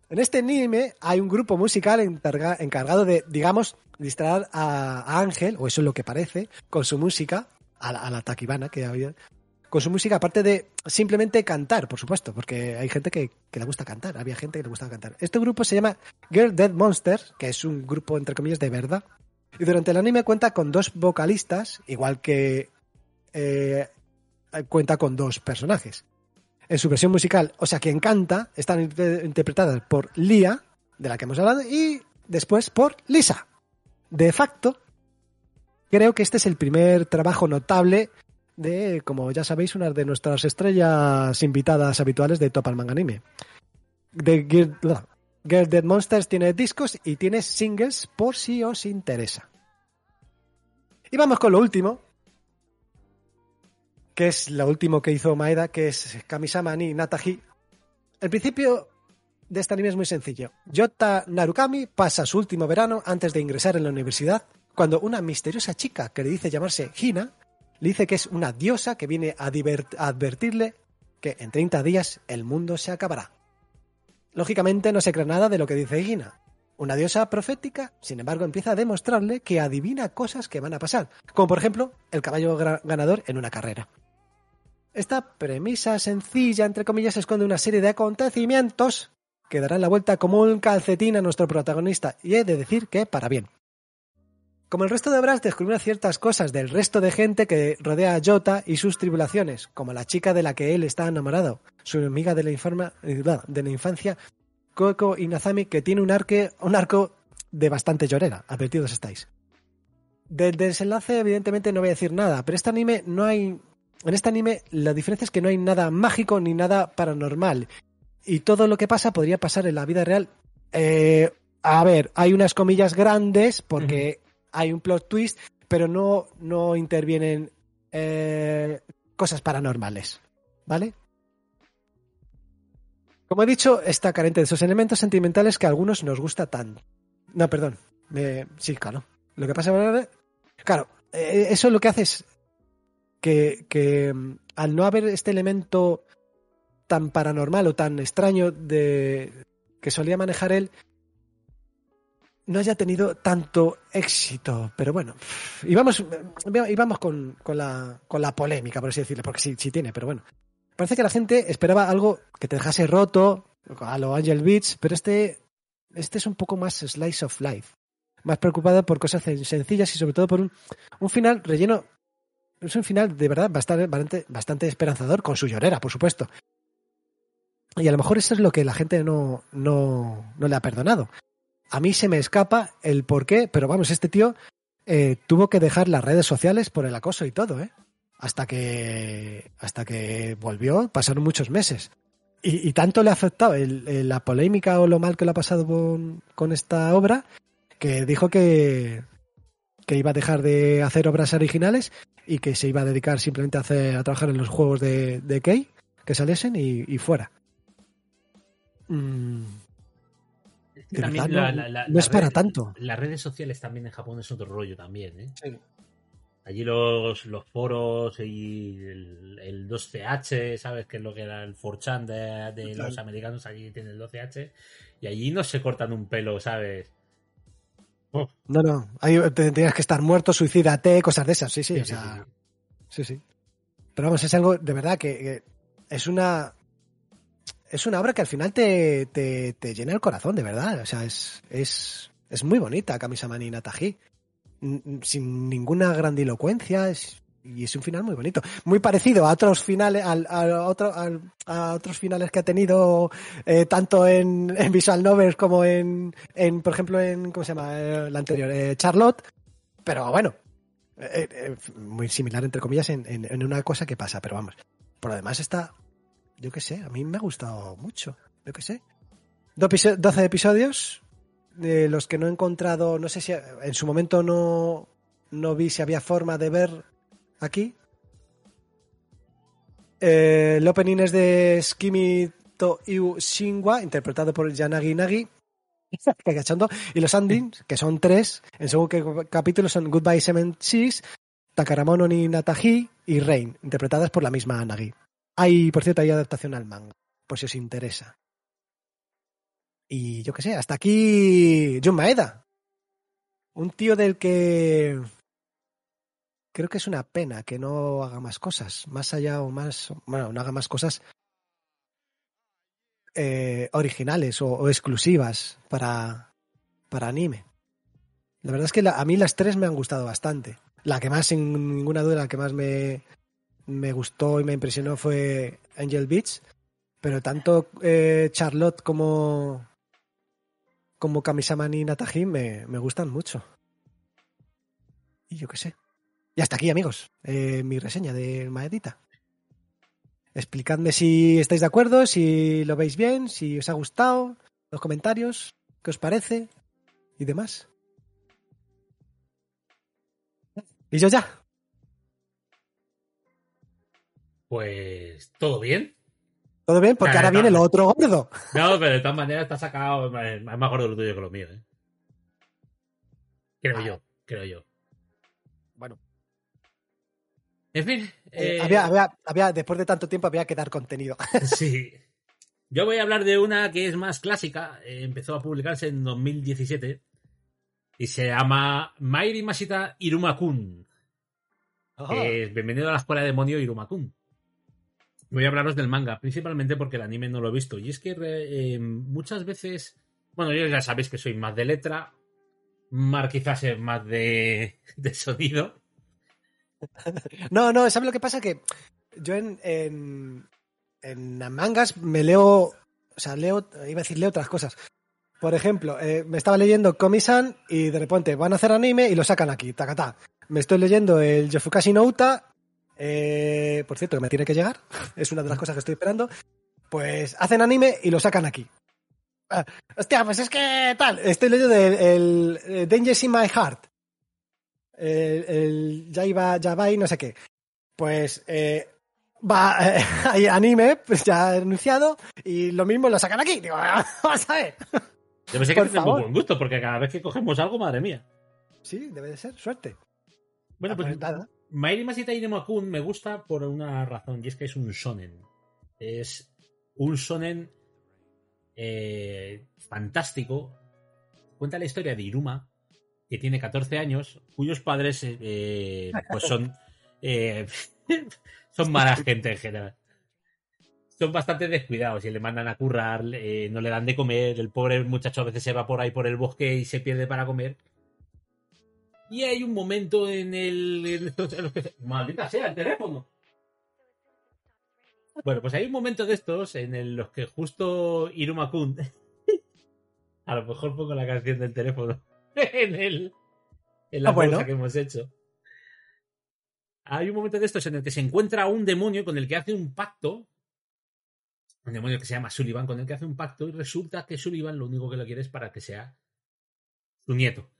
en este anime hay un grupo musical encarga- encargado de, digamos, distraer a, Ángel, o eso es lo que parece, con su música, a la, a que había, con su música, aparte de simplemente cantar, por supuesto, porque hay gente que, que le gusta cantar, había gente que le gusta cantar. Este grupo se llama Girl Dead Monster, que es un grupo, entre comillas, de verdad, y durante el anime cuenta con dos vocalistas, igual que eh, cuenta con dos personajes en su versión musical, o sea, quien canta, están inter- interpretadas por Lia, de la que hemos hablado, y después por Lisa. De facto, creo que este es el primer trabajo notable de, como ya sabéis, una de nuestras estrellas invitadas habituales de Top al Manga Anime. De Girl Dead Monsters tiene discos y tiene singles por si os interesa. Y vamos con lo último, que es lo último que hizo Maeda, que es Kamisama ni Natahi. El principio de este anime es muy sencillo. Yota Narukami pasa su último verano antes de ingresar en la universidad, cuando una misteriosa chica que le dice llamarse Hina, le dice que es una diosa que viene a advertirle que en 30 días el mundo se acabará. Lógicamente no se cree nada de lo que dice Hina. Una diosa profética, sin embargo, empieza a demostrarle que adivina cosas que van a pasar, como por ejemplo el caballo ganador en una carrera. Esta premisa sencilla, entre comillas, esconde una serie de acontecimientos que darán la vuelta como un calcetín a nuestro protagonista, y he de decir que para bien. Como el resto de obras, descubrimos ciertas cosas del resto de gente que rodea a Jota y sus tribulaciones, como la chica de la que él está enamorado, su amiga de la, informa- eh, de la infancia, Koko Inazami, que tiene un, arque, un arco de bastante llorera, advertidos estáis. Del desenlace, evidentemente, no voy a decir nada, pero este anime no hay. En este anime, la diferencia es que no hay nada mágico ni nada paranormal. Y todo lo que pasa podría pasar en la vida real. Eh, a ver, hay unas comillas grandes porque hay un plot twist, pero no, no intervienen eh, cosas paranormales. ¿Vale? Como he dicho, está carente de esos elementos sentimentales que a algunos nos gusta tanto. No, perdón. Me- sí, claro. Lo que pasa Claro, eh, eso lo que hace es que, que mm, al no haber este elemento tan paranormal o tan extraño de que solía manejar él, no haya tenido tanto éxito. Pero bueno, vamos, y vamos con, con la, con la polémica, por así decirlo, porque sí, sí tiene, pero bueno. Parece que la gente esperaba algo que te dejase roto, a lo Angel Beats, pero este, este es un poco más slice of life. Más preocupado por cosas sen- sencillas y sobre todo por un, un final relleno. Es un final de verdad bastante, bastante, bastante esperanzador, con su llorera, por supuesto. Y a lo mejor eso es lo que la gente no, no, no le ha perdonado. A mí se me escapa el por qué, pero vamos, este tío eh, tuvo que dejar las redes sociales por el acoso y todo, ¿eh? Hasta que, hasta que volvió, pasaron muchos meses. Y, tanto le ha afectado el- la polémica o lo mal que le ha pasado con, esta obra, que dijo que, iba a dejar de hacer obras originales y que se iba a dedicar simplemente a, hacer, a trabajar en los juegos de, de Kei que saliesen y, fuera. Mm, que también verdad, la- no- la- la- no la es para red- tanto. Las redes sociales también en Japón es otro rollo también, ¿eh? Allí los, los foros y el, el 12H, ¿sabes? Que es lo que era el 4chan de, de Claro. los americanos, allí tiene el 12H. Y allí no se cortan un pelo, ¿sabes? Oh, No, no, ahí te- tienes que estar muerto, suicídate, cosas de esas, sí, sí, sí, o sí, sea, sí. sí, sí. Pero vamos, es algo de verdad que, que es una es una obra que al final te, te, te llena el corazón, de verdad. O sea, es, es, es muy bonita Kamisamani Nataji. Sin ninguna grandilocuencia. es- y es un final muy bonito. Muy parecido a otros finales, al, a, otro- a otros finales que ha tenido eh, tanto en, en Visual Novels como en, en, por ejemplo, en, ¿cómo se llama? Eh, la anterior, eh, Charlotte. Pero bueno, muy similar entre comillas en- en una cosa que pasa, pero vamos. Por lo demás está, yo qué sé, a mí me ha gustado mucho, yo qué sé. Do- episo- 12 episodios, de los que no he encontrado, no sé si en su momento no, no vi si había forma de ver aquí. Eh, el opening es de Skimi to Iu Shinwa, interpretado por Yanagi Nagi. Y los endings, que son tres, en según qué capítulo son Goodbye Seven Seas, Takaramono ni Natahi y Rain, interpretadas por la misma Nagi. Hay, por cierto, hay adaptación al manga, por si os interesa. Y yo qué sé, hasta aquí Jun Maeda. Un tío del que creo que es una pena que no haga más cosas, más allá o más, bueno, no haga más cosas eh, originales o, exclusivas para, para anime. La verdad es que a mí las tres me han gustado bastante. La que más, sin ninguna duda, la que más me, me gustó y me impresionó fue Angel Beats, pero tanto eh, Charlotte como como Kamisama ni Natajin me, me gustan mucho. Y yo qué sé. Y hasta aquí, amigos, eh, mi reseña de Maedita. Explicadme si estáis de acuerdo, si lo veis bien, si os ha gustado, los comentarios, qué os parece y demás. Y yo ya. Pues todo bien. ¿Todo bien? Porque ahora viene lo otro gordo. No, pero de todas maneras está sacado. Es más gordo lo tuyo que lo mío, ¿eh? Creo yo, creo yo. Bueno, En fin. eh, eh, había, había, había- después de tanto tiempo había que dar contenido. Sí. Yo voy a hablar de una que es más clásica. eh, empezó a publicarse en 2017. Y se llama Mairi Masita Iruma-kun. Bienvenido a la escuela de demonio Iruma-kun. Voy a hablaros del manga, principalmente porque el anime no lo he visto. Y es que eh, muchas veces. Bueno, ya sabéis que soy más de letra. Mar quizás es más de, de sonido. No, no, ¿sabes lo que pasa? Que yo en, en, en mangas me leo, o sea, leo, iba a decir, leo otras cosas. Por ejemplo, eh, me estaba leyendo Komi-san y de repente van a hacer anime y lo sacan aquí, tacatá. Me estoy leyendo el Yofukashi no Uta, eh, por cierto, que me tiene que llegar, es una de las cosas que estoy esperando. Pues hacen anime y lo sacan aquí. Ah, hostia, pues es que tal, estoy leyendo el, el, eh, Dangers in My Heart. El, el Yaiba Yabai, no sé qué. Pues eh, va, eh, hay anime, pues ya anunciado, y lo mismo lo sacan aquí. Digo, vamos a ver. Yo pensé que Por tenemos buen gusto, porque cada vez que cogemos algo, madre mía. Sí, debe de ser, suerte. Bueno, Ah, pues pues nada. Mairi Masita Iruma-kun me gusta por una razón, y es que es un shonen. Es un shonen eh, fantástico. Cuenta la historia de Iruma, que tiene 14 años, cuyos padres eh, eh, pues son, eh, son mala gente en general. Son bastante descuidados y le mandan a currar, no le dan de comer, el pobre muchacho a veces se va por ahí por el bosque y se pierde para comer. Y hay un momento en el. ¡Maldita sea el teléfono! Bueno, pues hay un momento de estos en el- los que justo Iruma Kun. a lo mejor pongo la canción del teléfono en, el, en la Ah, bueno. que hemos hecho. Hay un momento de estos en el que se encuentra un demonio con el que hace un pacto. Un demonio que se llama Sullivan, con el que hace un pacto. Y resulta que Sullivan lo único que lo quiere es para que sea su nieto.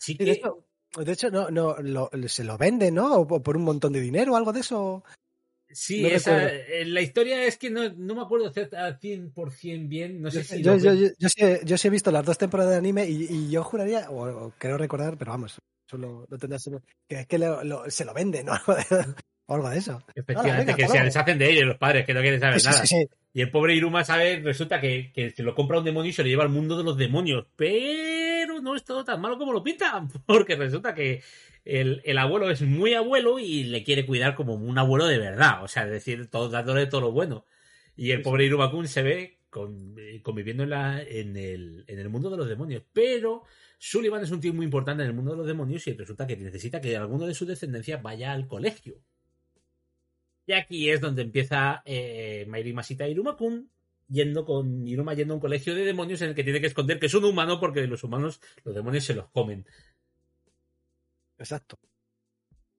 Así Sí, que. de hecho, de hecho no, no, lo- se lo vende, ¿no? O por- un montón de dinero o algo de eso. Sí, No esa, eh, la historia es que no, no me acuerdo hacer al 100% bien. No sé Yo, si. yo, lo yo, yo, sí, yo sí he visto las dos temporadas de anime y, y yo juraría, o, o creo recordar, pero vamos, solo no tendrás que es que lo- lo- se lo venden ¿no? Algo de- o algo de eso. Efectivamente, venga, que se deshacen de ellos los padres, que no quieren saber Sí, nada. sí. Y el pobre Iruma sabe, resulta que, que se lo compra un demonio y se lo lleva al mundo de los demonios. Pero no es todo tan malo como lo pintan, porque resulta que el, el abuelo es muy abuelo y le quiere cuidar como un abuelo de verdad. O sea, es decir, todo, dándole todo lo bueno. Y el pobre Iruma Kun se ve con- eh, conviviendo en, la, en, el, en el mundo de los demonios. Pero Sullivan es un tío muy importante en el mundo de los demonios y resulta que necesita que alguno de su descendencia vaya al colegio. Y aquí es donde empieza eh, Mairi Masita Iruma-kun yendo con Iruma yendo a un colegio de demonios en el que tiene que esconder que es un humano porque los humanos, los demonios se los comen. Exacto.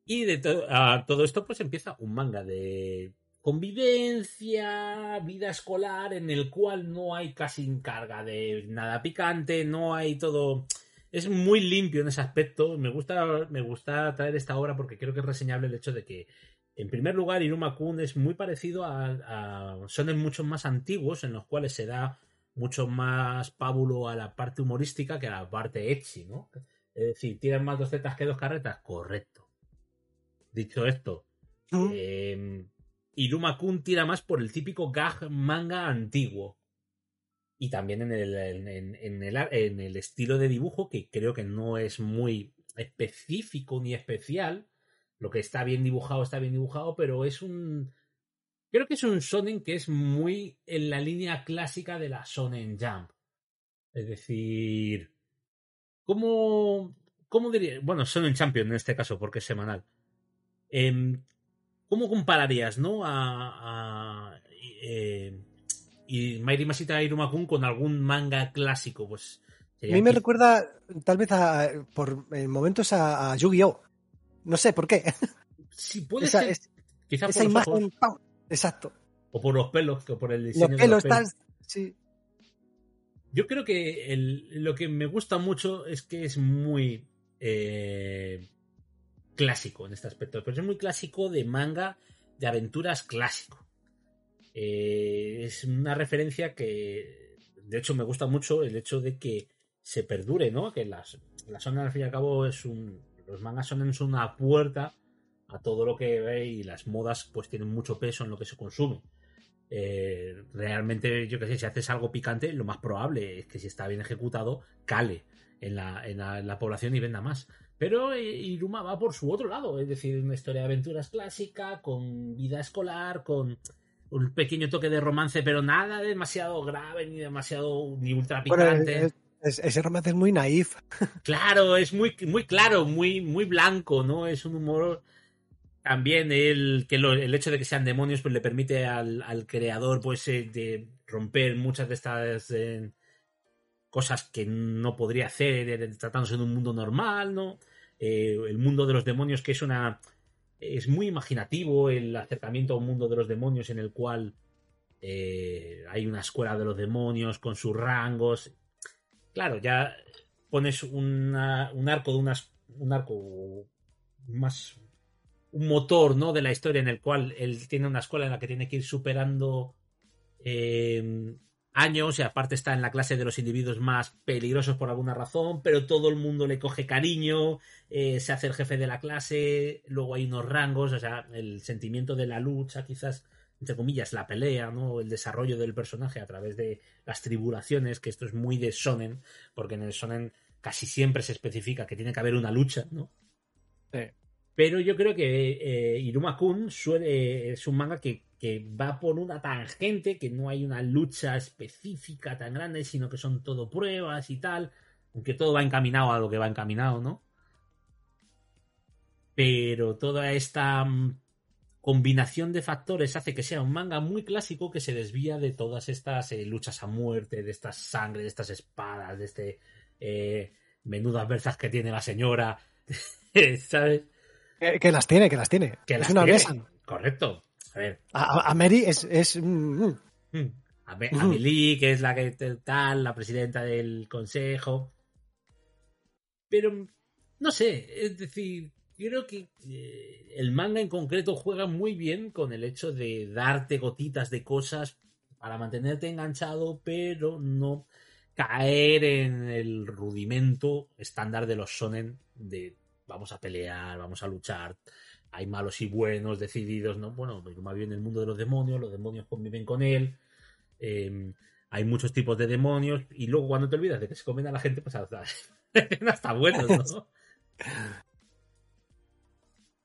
Y de to- a todo esto pues empieza un manga de convivencia, vida escolar, en el cual no hay casi carga de nada picante, no hay todo... Es muy limpio en ese aspecto. Me gusta, me gusta traer esta obra porque creo que es reseñable el hecho de que, en primer lugar, Iruma Kun es muy parecido a, a sonen mucho más antiguos en los cuales se da mucho más pábulo a la parte humorística que a la parte ecchi, ¿no? Es decir, ¿tiran más dos tetas que dos carretas? Correcto. Dicho esto, Mm. eh, Iruma Kun tira más por el típico gag manga antiguo. Y también en el, en, el, en el estilo de dibujo, que creo que no es muy específico ni especial. Lo que está bien dibujado, está bien dibujado, pero es un. Creo que es un shonen que es muy en la línea clásica de la Shonen Jump. Es decir. ¿Cómo. ¿Cómo diría? Bueno, Shonen Champion en este caso, porque es semanal. Em, ¿Cómo compararías, no? A. a eh, y Mairi Masita Iruma-kun con algún manga clásico, pues... A mí me recuerda tal vez a, por en momentos a, a Yu-Gi-Oh! No sé por qué. Sí, puede Esa, ser. es- Quizá esa por los imagen. ojos, ¡pam! Exacto. o por los pelos, o por el diseño Los de pelos los están. Sí. Yo creo que el- lo que me gusta mucho es que es muy eh, clásico en este aspecto, pero es muy clásico de manga de aventuras clásico. Eh, es una referencia que, de hecho, me gusta mucho el hecho de que se perdure, ¿no? Que las, la zona, al fin y al cabo, es un. Los mangas son es una puerta a todo lo que ve y las modas, pues tienen mucho peso en lo que se consume. Eh, realmente, yo que sé, si haces algo picante, lo más probable es que si está bien ejecutado, cale en la, en la, en la población y venda más. Pero eh, Iruma va por su otro lado, es decir, una historia de aventuras clásica, con vida escolar, con un pequeño toque de romance, pero nada demasiado grave, ni demasiado, ni ultra Bueno, picante. es- es- ese romance es muy naif. Claro, es muy, muy claro, muy, muy blanco, ¿no? Es un humor también el que lo- el hecho de que sean demonios pues le permite al, al creador pues eh, de romper muchas de estas eh, cosas que no podría hacer tratándose de un mundo normal, ¿no? Eh, el mundo de los demonios que es una es muy imaginativo el acercamiento a un mundo de los demonios en el cual hay una escuela de los demonios con sus rangos. Claro, ya pones un arco de unas un arco más un motor no de la historia en el cual él tiene una escuela en la que tiene que ir superando eh, años y aparte está en la clase de los individuos más peligrosos por alguna razón pero todo el mundo le coge cariño eh, se hace el jefe de la clase luego hay unos rangos o sea el sentimiento de la lucha quizás entre comillas la pelea no el desarrollo del personaje a través de las tribulaciones que esto es muy de shonen porque en el shonen casi siempre se especifica que tiene que haber una lucha no Sí. pero yo creo que eh, Iruma Kun suele, es un manga que, que va por una tangente, que no hay una lucha específica tan grande, sino que son todo pruebas y tal, aunque todo va encaminado a lo que va encaminado, ¿no? Pero toda esta combinación de factores hace que sea un manga muy clásico que se desvía de todas estas eh, luchas a muerte, de estas sangre, de estas espadas, de este eh, menudas versas que tiene la señora, ¿sabes? Que, que las tiene, que las tiene. que es las una tiene. Correcto. A ver, A, a- a Mary es. es mm, mm. hmm, a Be- Amelie, que es la que tal, la presidenta del consejo. Pero, no sé, es decir, creo que eh, el manga en concreto juega muy bien con el hecho de darte gotitas de cosas para mantenerte enganchado, pero no caer en el rudimento estándar de los shonen de vamos a pelear, vamos a luchar, hay malos y buenos decididos, ¿no? Bueno, más bien el mundo de los demonios, los demonios conviven con él, eh, hay muchos tipos de demonios, y luego cuando te olvidas de que se comen a la gente, pues hasta, hasta buenos, ¿no?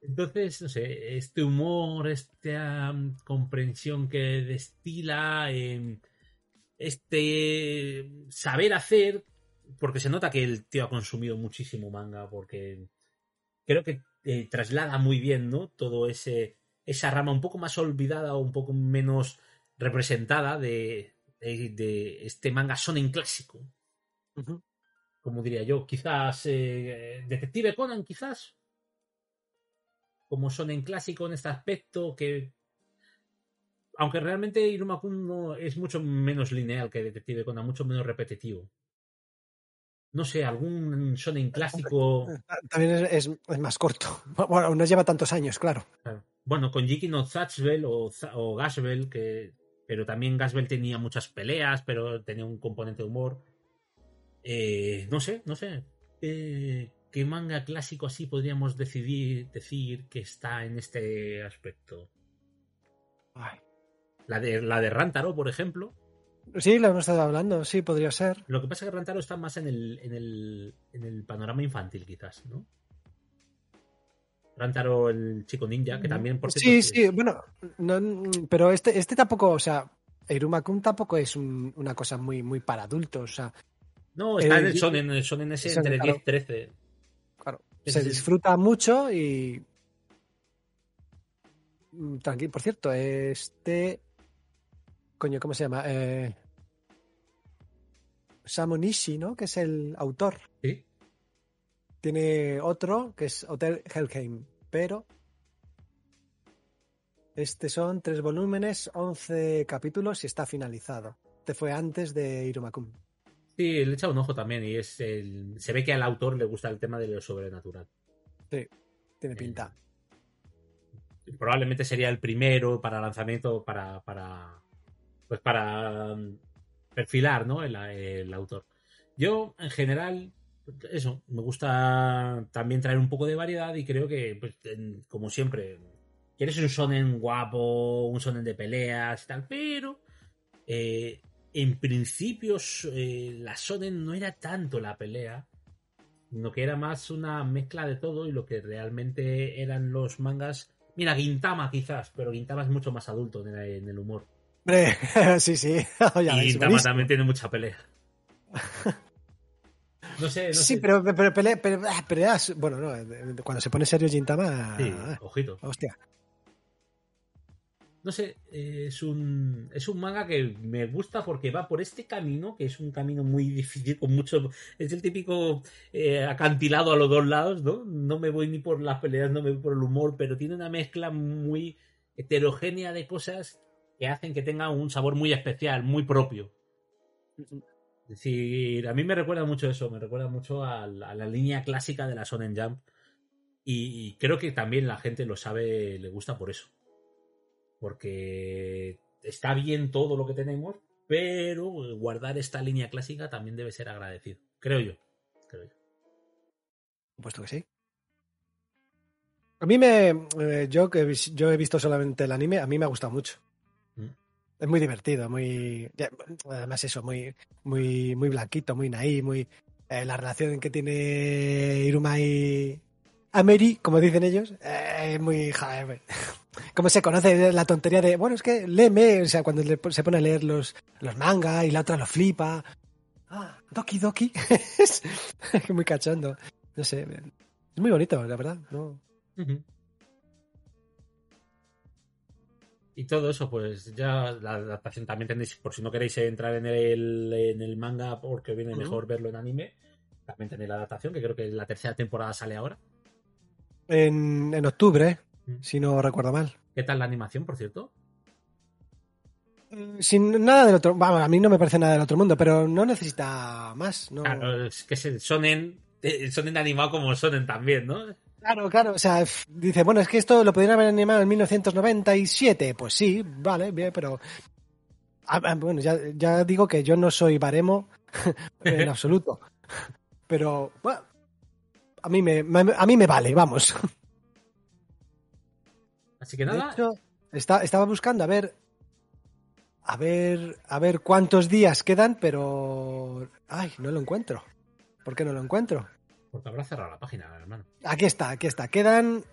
Entonces, no sé, este humor, esta um, comprensión que destila, eh, este saber hacer, porque se nota que el tío ha consumido muchísimo manga, porque creo que eh, traslada muy bien, ¿no? Todo ese esa rama un poco más olvidada o un poco menos representada de, de, de este manga sonen clásico, como diría yo. Quizás eh, Detective Conan, quizás. Como sonen clásico en este aspecto, que aunque realmente Iruma Kun no es mucho menos lineal que Detective Conan, mucho menos repetitivo. No sé, algún shonen clásico. También es, es- es más corto. Bueno, no lleva tantos años, claro. Bueno, con Jiki no Zatchbell o, o Gasbell, que. Pero también Gasbell tenía muchas peleas, pero tenía un componente de humor. Eh, no sé, no sé. Eh, ¿Qué manga clásico así podríamos decidir, decir que está en este aspecto? Ay. La de, la de Rantaro, por ejemplo. Sí, lo hemos estado hablando, sí, podría ser. Lo que pasa es que Rantaro está más en el, en el, en el panorama infantil, quizás, ¿no? Rantaro, el chico ninja, que también, por cierto, Sí, es- sí, bueno, no, pero este, este tampoco, o sea, Iruma Kun tampoco es un- una cosa muy, muy para adultos, o sea, No, está Eh, en el y- Sonen, en el Sonen ese entre claro. 10 y 13. Se disfruta mucho y... Mm, Tranquilo, por cierto, este... Coño, ¿cómo se llama? Eh, Samu Nishi, ¿no? Que es el autor. ¿Sí? Tiene otro que es Hotel Helheim, pero este son tres volúmenes, 11 capítulos y está finalizado. Este fue antes de Irumakun. Sí, le he echado un ojo también y es el... se ve que al autor le gusta el tema de lo sobrenatural. Sí, tiene pinta. Probablemente sería el primero para lanzamiento para, para pues para um, perfilar, ¿no? El, el autor. Yo, en general, eso, me gusta también traer un poco de variedad y creo que, pues, en- como siempre, quieres un sonen guapo, un sonen de peleas y tal, pero eh, en principio eh, la sonen no era tanto la pelea, sino que era más una mezcla de todo y lo que realmente eran los mangas. Mira, Gintama quizás, pero Gintama es mucho más adulto en el, en el humor. Sí, sí. Y buenísimo. también tiene mucha pelea. No sé, no Sí, sé. pero, pero, pele- pero- ah, peleas. Bueno, no, cuando se pone serio Gintama. Sí, ah, ojito. hostia. No sé, eh, es un, es un manga que me gusta porque va por este camino, que es un camino muy difícil, con mucho. Es el típico eh, acantilado a los dos lados, ¿no? No me voy ni por las peleas, no me voy por el humor, pero tiene una mezcla muy heterogénea de cosas que hacen que tenga un sabor muy especial, muy propio. Es decir, a mí me recuerda mucho eso, me recuerda mucho a la, a la línea clásica de la Shonen Jump. Y, y creo que también la gente lo sabe, le gusta por eso. Porque está bien todo lo que tenemos, pero guardar esta línea clásica también debe ser agradecido. Creo yo. Creo yo. Puesto que sí. A mí me. eh, yo, que yo he visto solamente el anime, a mí me ha gustado mucho. Mm. Es muy divertido, muy. además, eso, muy, muy, muy blanquito, muy naí, muy. eh, la relación que tiene Iruma y. Ameri, como dicen ellos, eh, es muy. joder, ¿Cómo se conoce la tontería de. Bueno, es que léeme, o sea, cuando le- se pone a leer los, los manga y la otra lo flipa. Ah, Doki Doki. es muy cachondo. No sé. Es muy bonito, la verdad. ¿no? Y todo eso, pues ya la adaptación también tenéis, por si no queréis entrar en el, en el manga porque viene mejor verlo en anime, también tenéis la adaptación, que creo que la tercera temporada sale ahora. En, en octubre, Mm. si no recuerdo mal. ¿Qué tal la animación, por cierto? Eh, Sin nada del otro. Vamos, a mí no me parece nada del otro mundo, pero no necesita más. No. Claro, es que es el sonen, el sonen animado como sonen también, ¿no? Claro, claro, o sea, dice, bueno, es que esto lo podrían haber animado en 1997. Pues sí, vale, bien, pero. Ah, ah, bueno, ya, ya digo que yo no soy baremo en absoluto. Pero, bueno, a mí me, me- a mí me vale, vamos. Así que De nada, hecho, está- estaba buscando a ver. A ver, a ver cuántos días quedan, pero. Ay, no lo encuentro. ¿Por qué no lo encuentro? porque habrá cerrado la página, hermano. Aquí está, aquí está. Quedan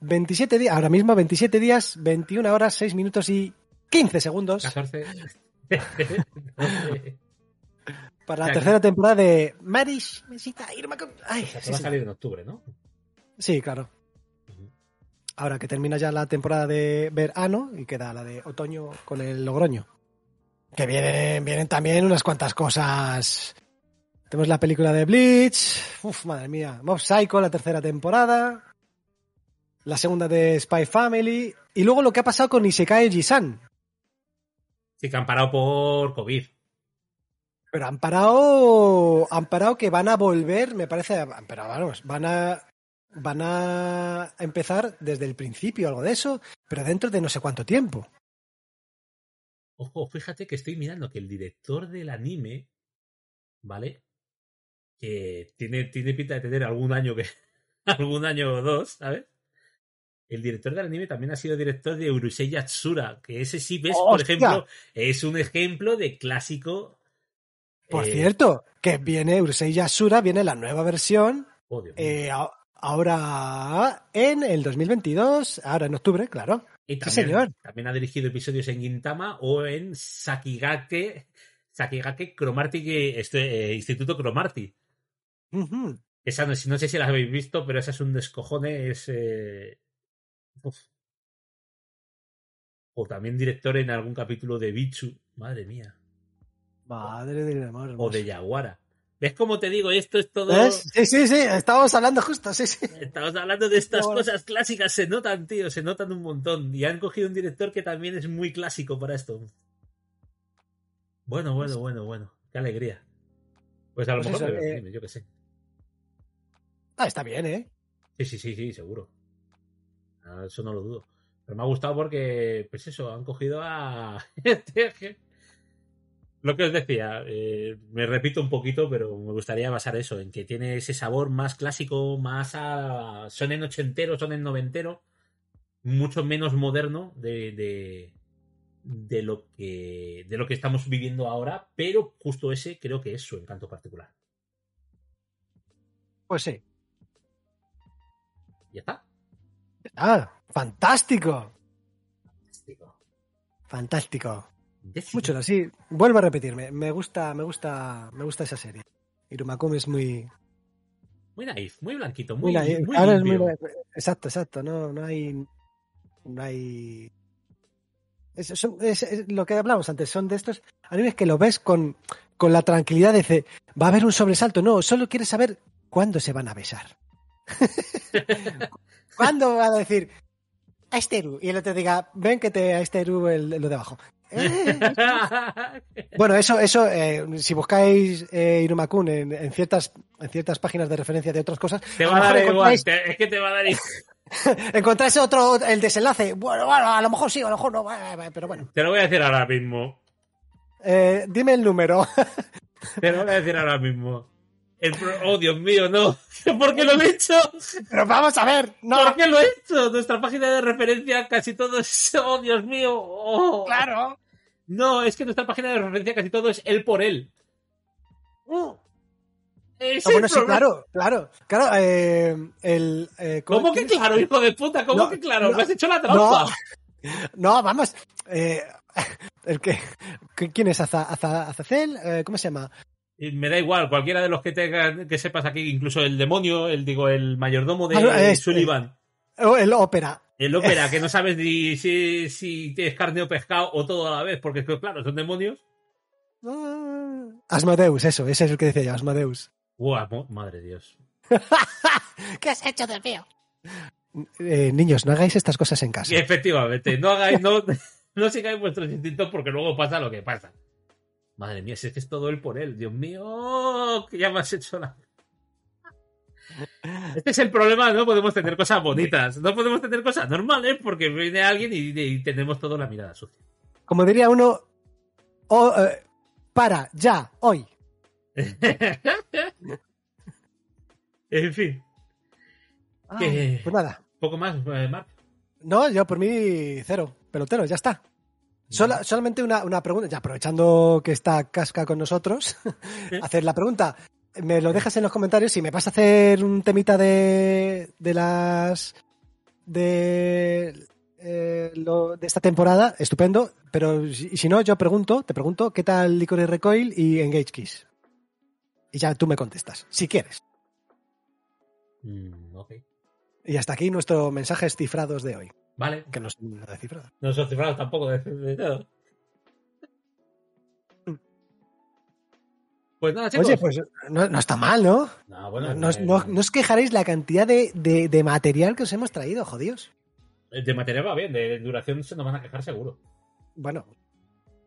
27 días, ahora mismo 27 días, 21 horas, 6 minutos y 15 segundos 14. para o la tercera temporada de Marish Mesita Irma. con- Ay, O sea, que sí, va a salir en octubre, ¿no? Sí, claro. Ahora que termina ya la temporada de verano y queda la de otoño con el Logroño. Que vienen, vienen también unas cuantas cosas. Tenemos la película de Bleach. Uf, madre mía. Mob Psycho, la tercera temporada. La segunda de Spy Family. Y luego lo que ha pasado con Isekai Jisan. Sí, que han parado por COVID. Pero han parado. Han parado que van a volver, me parece. Pero vamos, van a. Van a empezar desde el principio, algo de eso, pero dentro de no sé cuánto tiempo. Ojo, fíjate que estoy mirando que el director del anime, ¿vale? Que tiene, tiene pinta de tener algún año que. algún año o dos, ¿sabes? El director del anime también ha sido director de Urusei Yatsura, que ese sí ves, por ejemplo, es un ejemplo de clásico. Por eh, cierto, que viene Urusei Yasura, viene la nueva versión, oh, eh, ahora en el 2022, ahora en octubre, claro. Y sí, también, señor. también ha dirigido episodios en Gintama o en Sakigake, Sakigake Cromarty, este, eh, Instituto Cromarty. Ujú. Esa no, no sé si la habéis visto, pero esa es un descojone, es... uf. O también director en algún capítulo de Bichu. Madre mía. Madre del amor. O de. Yaguara. ¿Ves cómo te digo? Esto es todo. ¿Ves? Sí, sí, sí, estábamos hablando justo, sí, sí. Estamos hablando de estas cosas clásicas. Se notan, tío. Se notan un montón. Y han cogido un director que también es muy clásico para esto. Bueno, bueno, bueno, bueno. Qué alegría. Pues a lo Pues mejor eso, me eh, yo qué sé. Ah, está bien, ¿eh? Sí, sí, sí, sí, seguro. Ah, Eso no lo dudo. Pero me ha gustado porque, pues eso, han cogido a... Lo que os decía, eh, me repito un poquito, pero me gustaría basar eso, en que tiene ese sabor más clásico, más a... Son en ochentero, son en noventero, mucho menos moderno de, de, de lo que de lo que estamos viviendo ahora, pero justo ese creo que es su encanto particular. Pues sí. ¿Ya está? Ah, fantástico. Fantástico. Fantástico. Décimo. Mucho, sí. Vuelvo a repetirme. Me gusta, me gusta, me gusta esa serie. Irumakumi es muy, Muy naif, muy blanquito, muy, muy, muy Ahora es muy. Exacto, exacto. No, no hay, no hay. Es, son- es- es lo que hablamos antes. Son de estos animes que lo ves con, con la tranquilidad de decir, va a haber un sobresalto. No, solo quieres saber cuándo se van a besar. ¿Cuándo va a decir Aisteru? Y el otro diga, ven que te Aisteru el, lo de abajo. Eh, Bueno, eso, eso eh, si buscáis eh, Irumakun en, en ciertas, en ciertas páginas de referencia de otras cosas, te va a dar igual, encontráis, te- es que te va a dar igual. encontráis otro, el desenlace. Bueno, bueno, a lo mejor sí, a lo mejor no, pero bueno. Te lo voy a decir ahora mismo. Eh, dime el número. Te lo voy a decir ahora mismo. El pro- Oh, Dios mío, no. ¿Por qué lo he hecho? pero vamos a ver, no, ¿Por qué lo he hecho? Nuestra página de referencia casi todo es... Oh, Dios mío. Oh. claro. No, es que nuestra página de referencia casi todo es él por él. Mm. Es Ah, el bueno, sí, problema. claro, claro. Claro, eh, el. eh, ¿Cómo que quién es? claro, hijo de puta? ¿Cómo No, que claro? no, Me has hecho la trampa. No, vamos. Eh, el que, ¿Quién es Aza, Aza- Azazel? Eh, ¿Cómo se llama? Me da igual, cualquiera de los que tengan, que sepas aquí, incluso el demonio, el digo, el mayordomo de Ah, este. Sullivan. Oh, el ópera. El ópera, que no sabes ni si, si tienes carne o pescado o todo a la vez, porque es que, claro, son demonios. Ah, Asmodeus, eso, ese es el que decía yo, mo- madre Dios. ¿Qué has hecho del mío? Eh, niños, no hagáis estas cosas en casa. Y efectivamente, no hagáis, no, no sigáis vuestros instintos porque luego pasa lo que pasa. Madre mía, si es que es todo él por él, Dios mío, que ya me has hecho la. Este es el problema, no podemos tener cosas bonitas, no podemos tener cosas normales porque viene alguien y, y tenemos toda la mirada sucia. Como diría uno, oh, eh, para, ya, hoy. en fin, Ah, Que- Pues nada. poco más, eh. No, yo por mí cero, pelotero, ya está. Sola- solamente una, una pregunta, ya aprovechando que está Casca con nosotros, hacer la pregunta. Me lo dejas en los comentarios si me vas a hacer un temita de, de las de, eh, lo- de esta temporada, estupendo. Pero si, si no, yo pregunto, te pregunto, ¿qué tal Licorice Recoil y Engage Kiss? Y ya tú me contestas, si quieres. Mm, ok. Y hasta aquí nuestros mensajes cifrados de hoy, Vale, que no son nada cifrados. no son cifrados tampoco de, nada. Pues nada, chicos. Oye, pues no, no está mal, ¿no? No, bueno, no, eh, no- no os quejaréis la cantidad de, de- de material que os hemos traído, jodidos. De material va bien, de duración se nos van a quejar seguro. Bueno,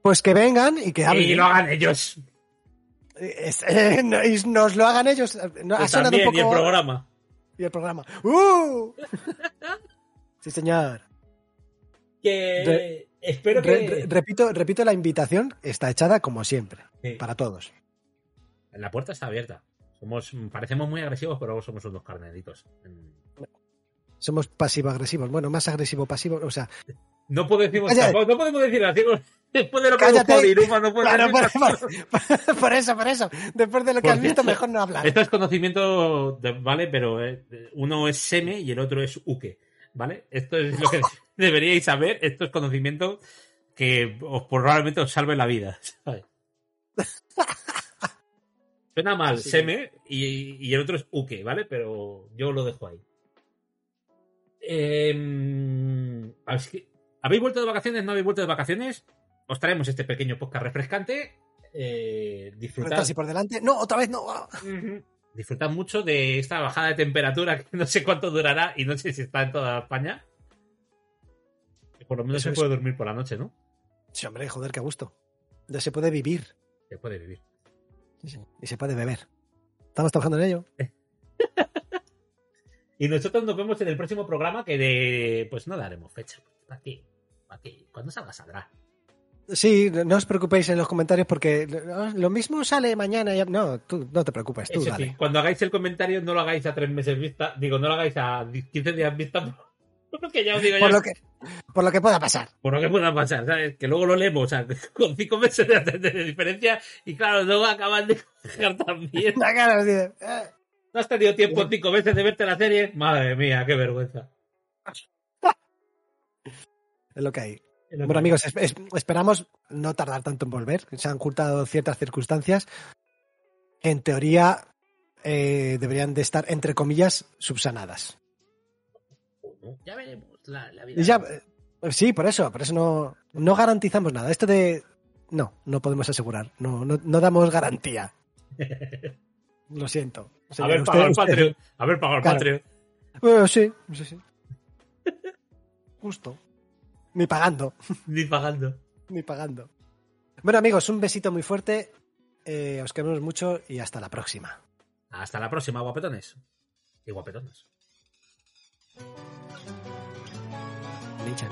pues que vengan y que hablen. Y lo hagan ellos. Es- eh, no- y nos lo hagan ellos. No, ha sonado también, un y el programa. y el programa. ¡Uh! sí, señor. Que Re- espero que. re- repito, repito, la invitación está echada como siempre, Sí. para todos. La puerta está abierta. Somos, parecemos muy agresivos, pero luego somos unos carneritos. Somos pasivo-agresivos. Bueno, más agresivo-pasivo. O sea, No podemos, tampoco- no podemos decir así. Después de lo que Cállate. hemos jodido, no podemos claro, decir por, por- por eso, por eso. Después de lo que has visto, mejor no hablar. Esto es conocimiento, de- ¿vale? Pero eh, uno es seme y el otro es uke, ¿vale? Esto es lo que deberíais saber. Esto es conocimiento que os probablemente os salve la vida, ¿sabes? Suena mal, Sí. seme y, y el otro es uke, ¿vale? Pero yo lo dejo ahí. Em, ¿Habéis vuelto de vacaciones? ¿No habéis vuelto de vacaciones? Os traemos este pequeño podcast refrescante. Eh, disfrutad. Retas y por delante. No, otra vez no. Ujú. Disfrutad mucho de esta bajada de temperatura que no sé cuánto durará y no sé si está en toda España. Por lo menos Eso se es. puede dormir por la noche, ¿no? Sí, hombre, joder, qué gusto. Ya se puede vivir. Se puede vivir. Sí, sí. Y se puede beber. Estamos trabajando en ello. Y nosotros nos vemos en el próximo programa que de... Pues no daremos fecha. ¿Para qué? ¿Para qué? Cuando salga, saldrá. Sí, no os preocupéis en los comentarios porque lo mismo sale mañana. ya- No, tú no te preocupes, tú Eso dale. sí, cuando hagáis el comentario no lo hagáis a tres meses vista. Digo, no lo hagáis a 15 días vista. Porque ya os digo, ya, Por lo, que, por lo que pueda pasar. por lo que pueda pasar, ¿sabes? Que luego lo leemos, o sea, con cinco meses de, de diferencia y claro, luego acaban de coger también. Eh. ¿No has tenido tiempo cinco meses de verte la serie? Madre mía, qué vergüenza. Es lo que hay. Bueno, amigos, es- es- esperamos no tardar tanto en volver. Se han ocultado ciertas circunstancias que en teoría eh, deberían de estar, entre comillas, subsanadas. Ya veremos la, la vida. Ya, eh, sí, por eso, por eso no, no garantizamos nada. Esto de... No, no podemos asegurar. No, no, no damos garantía. Lo siento. Señor, Haber usted- pagado el usted- Patreon. Haber pagado el Claro. Patreon. Bueno, sí, sí, sí. Justo. Ni pagando. Ni pagando. Ni pagando. Bueno, amigos, un besito muy fuerte. Eh, os queremos mucho y hasta la próxima. Hasta la próxima, guapetones. Y guapetonas. Lichan.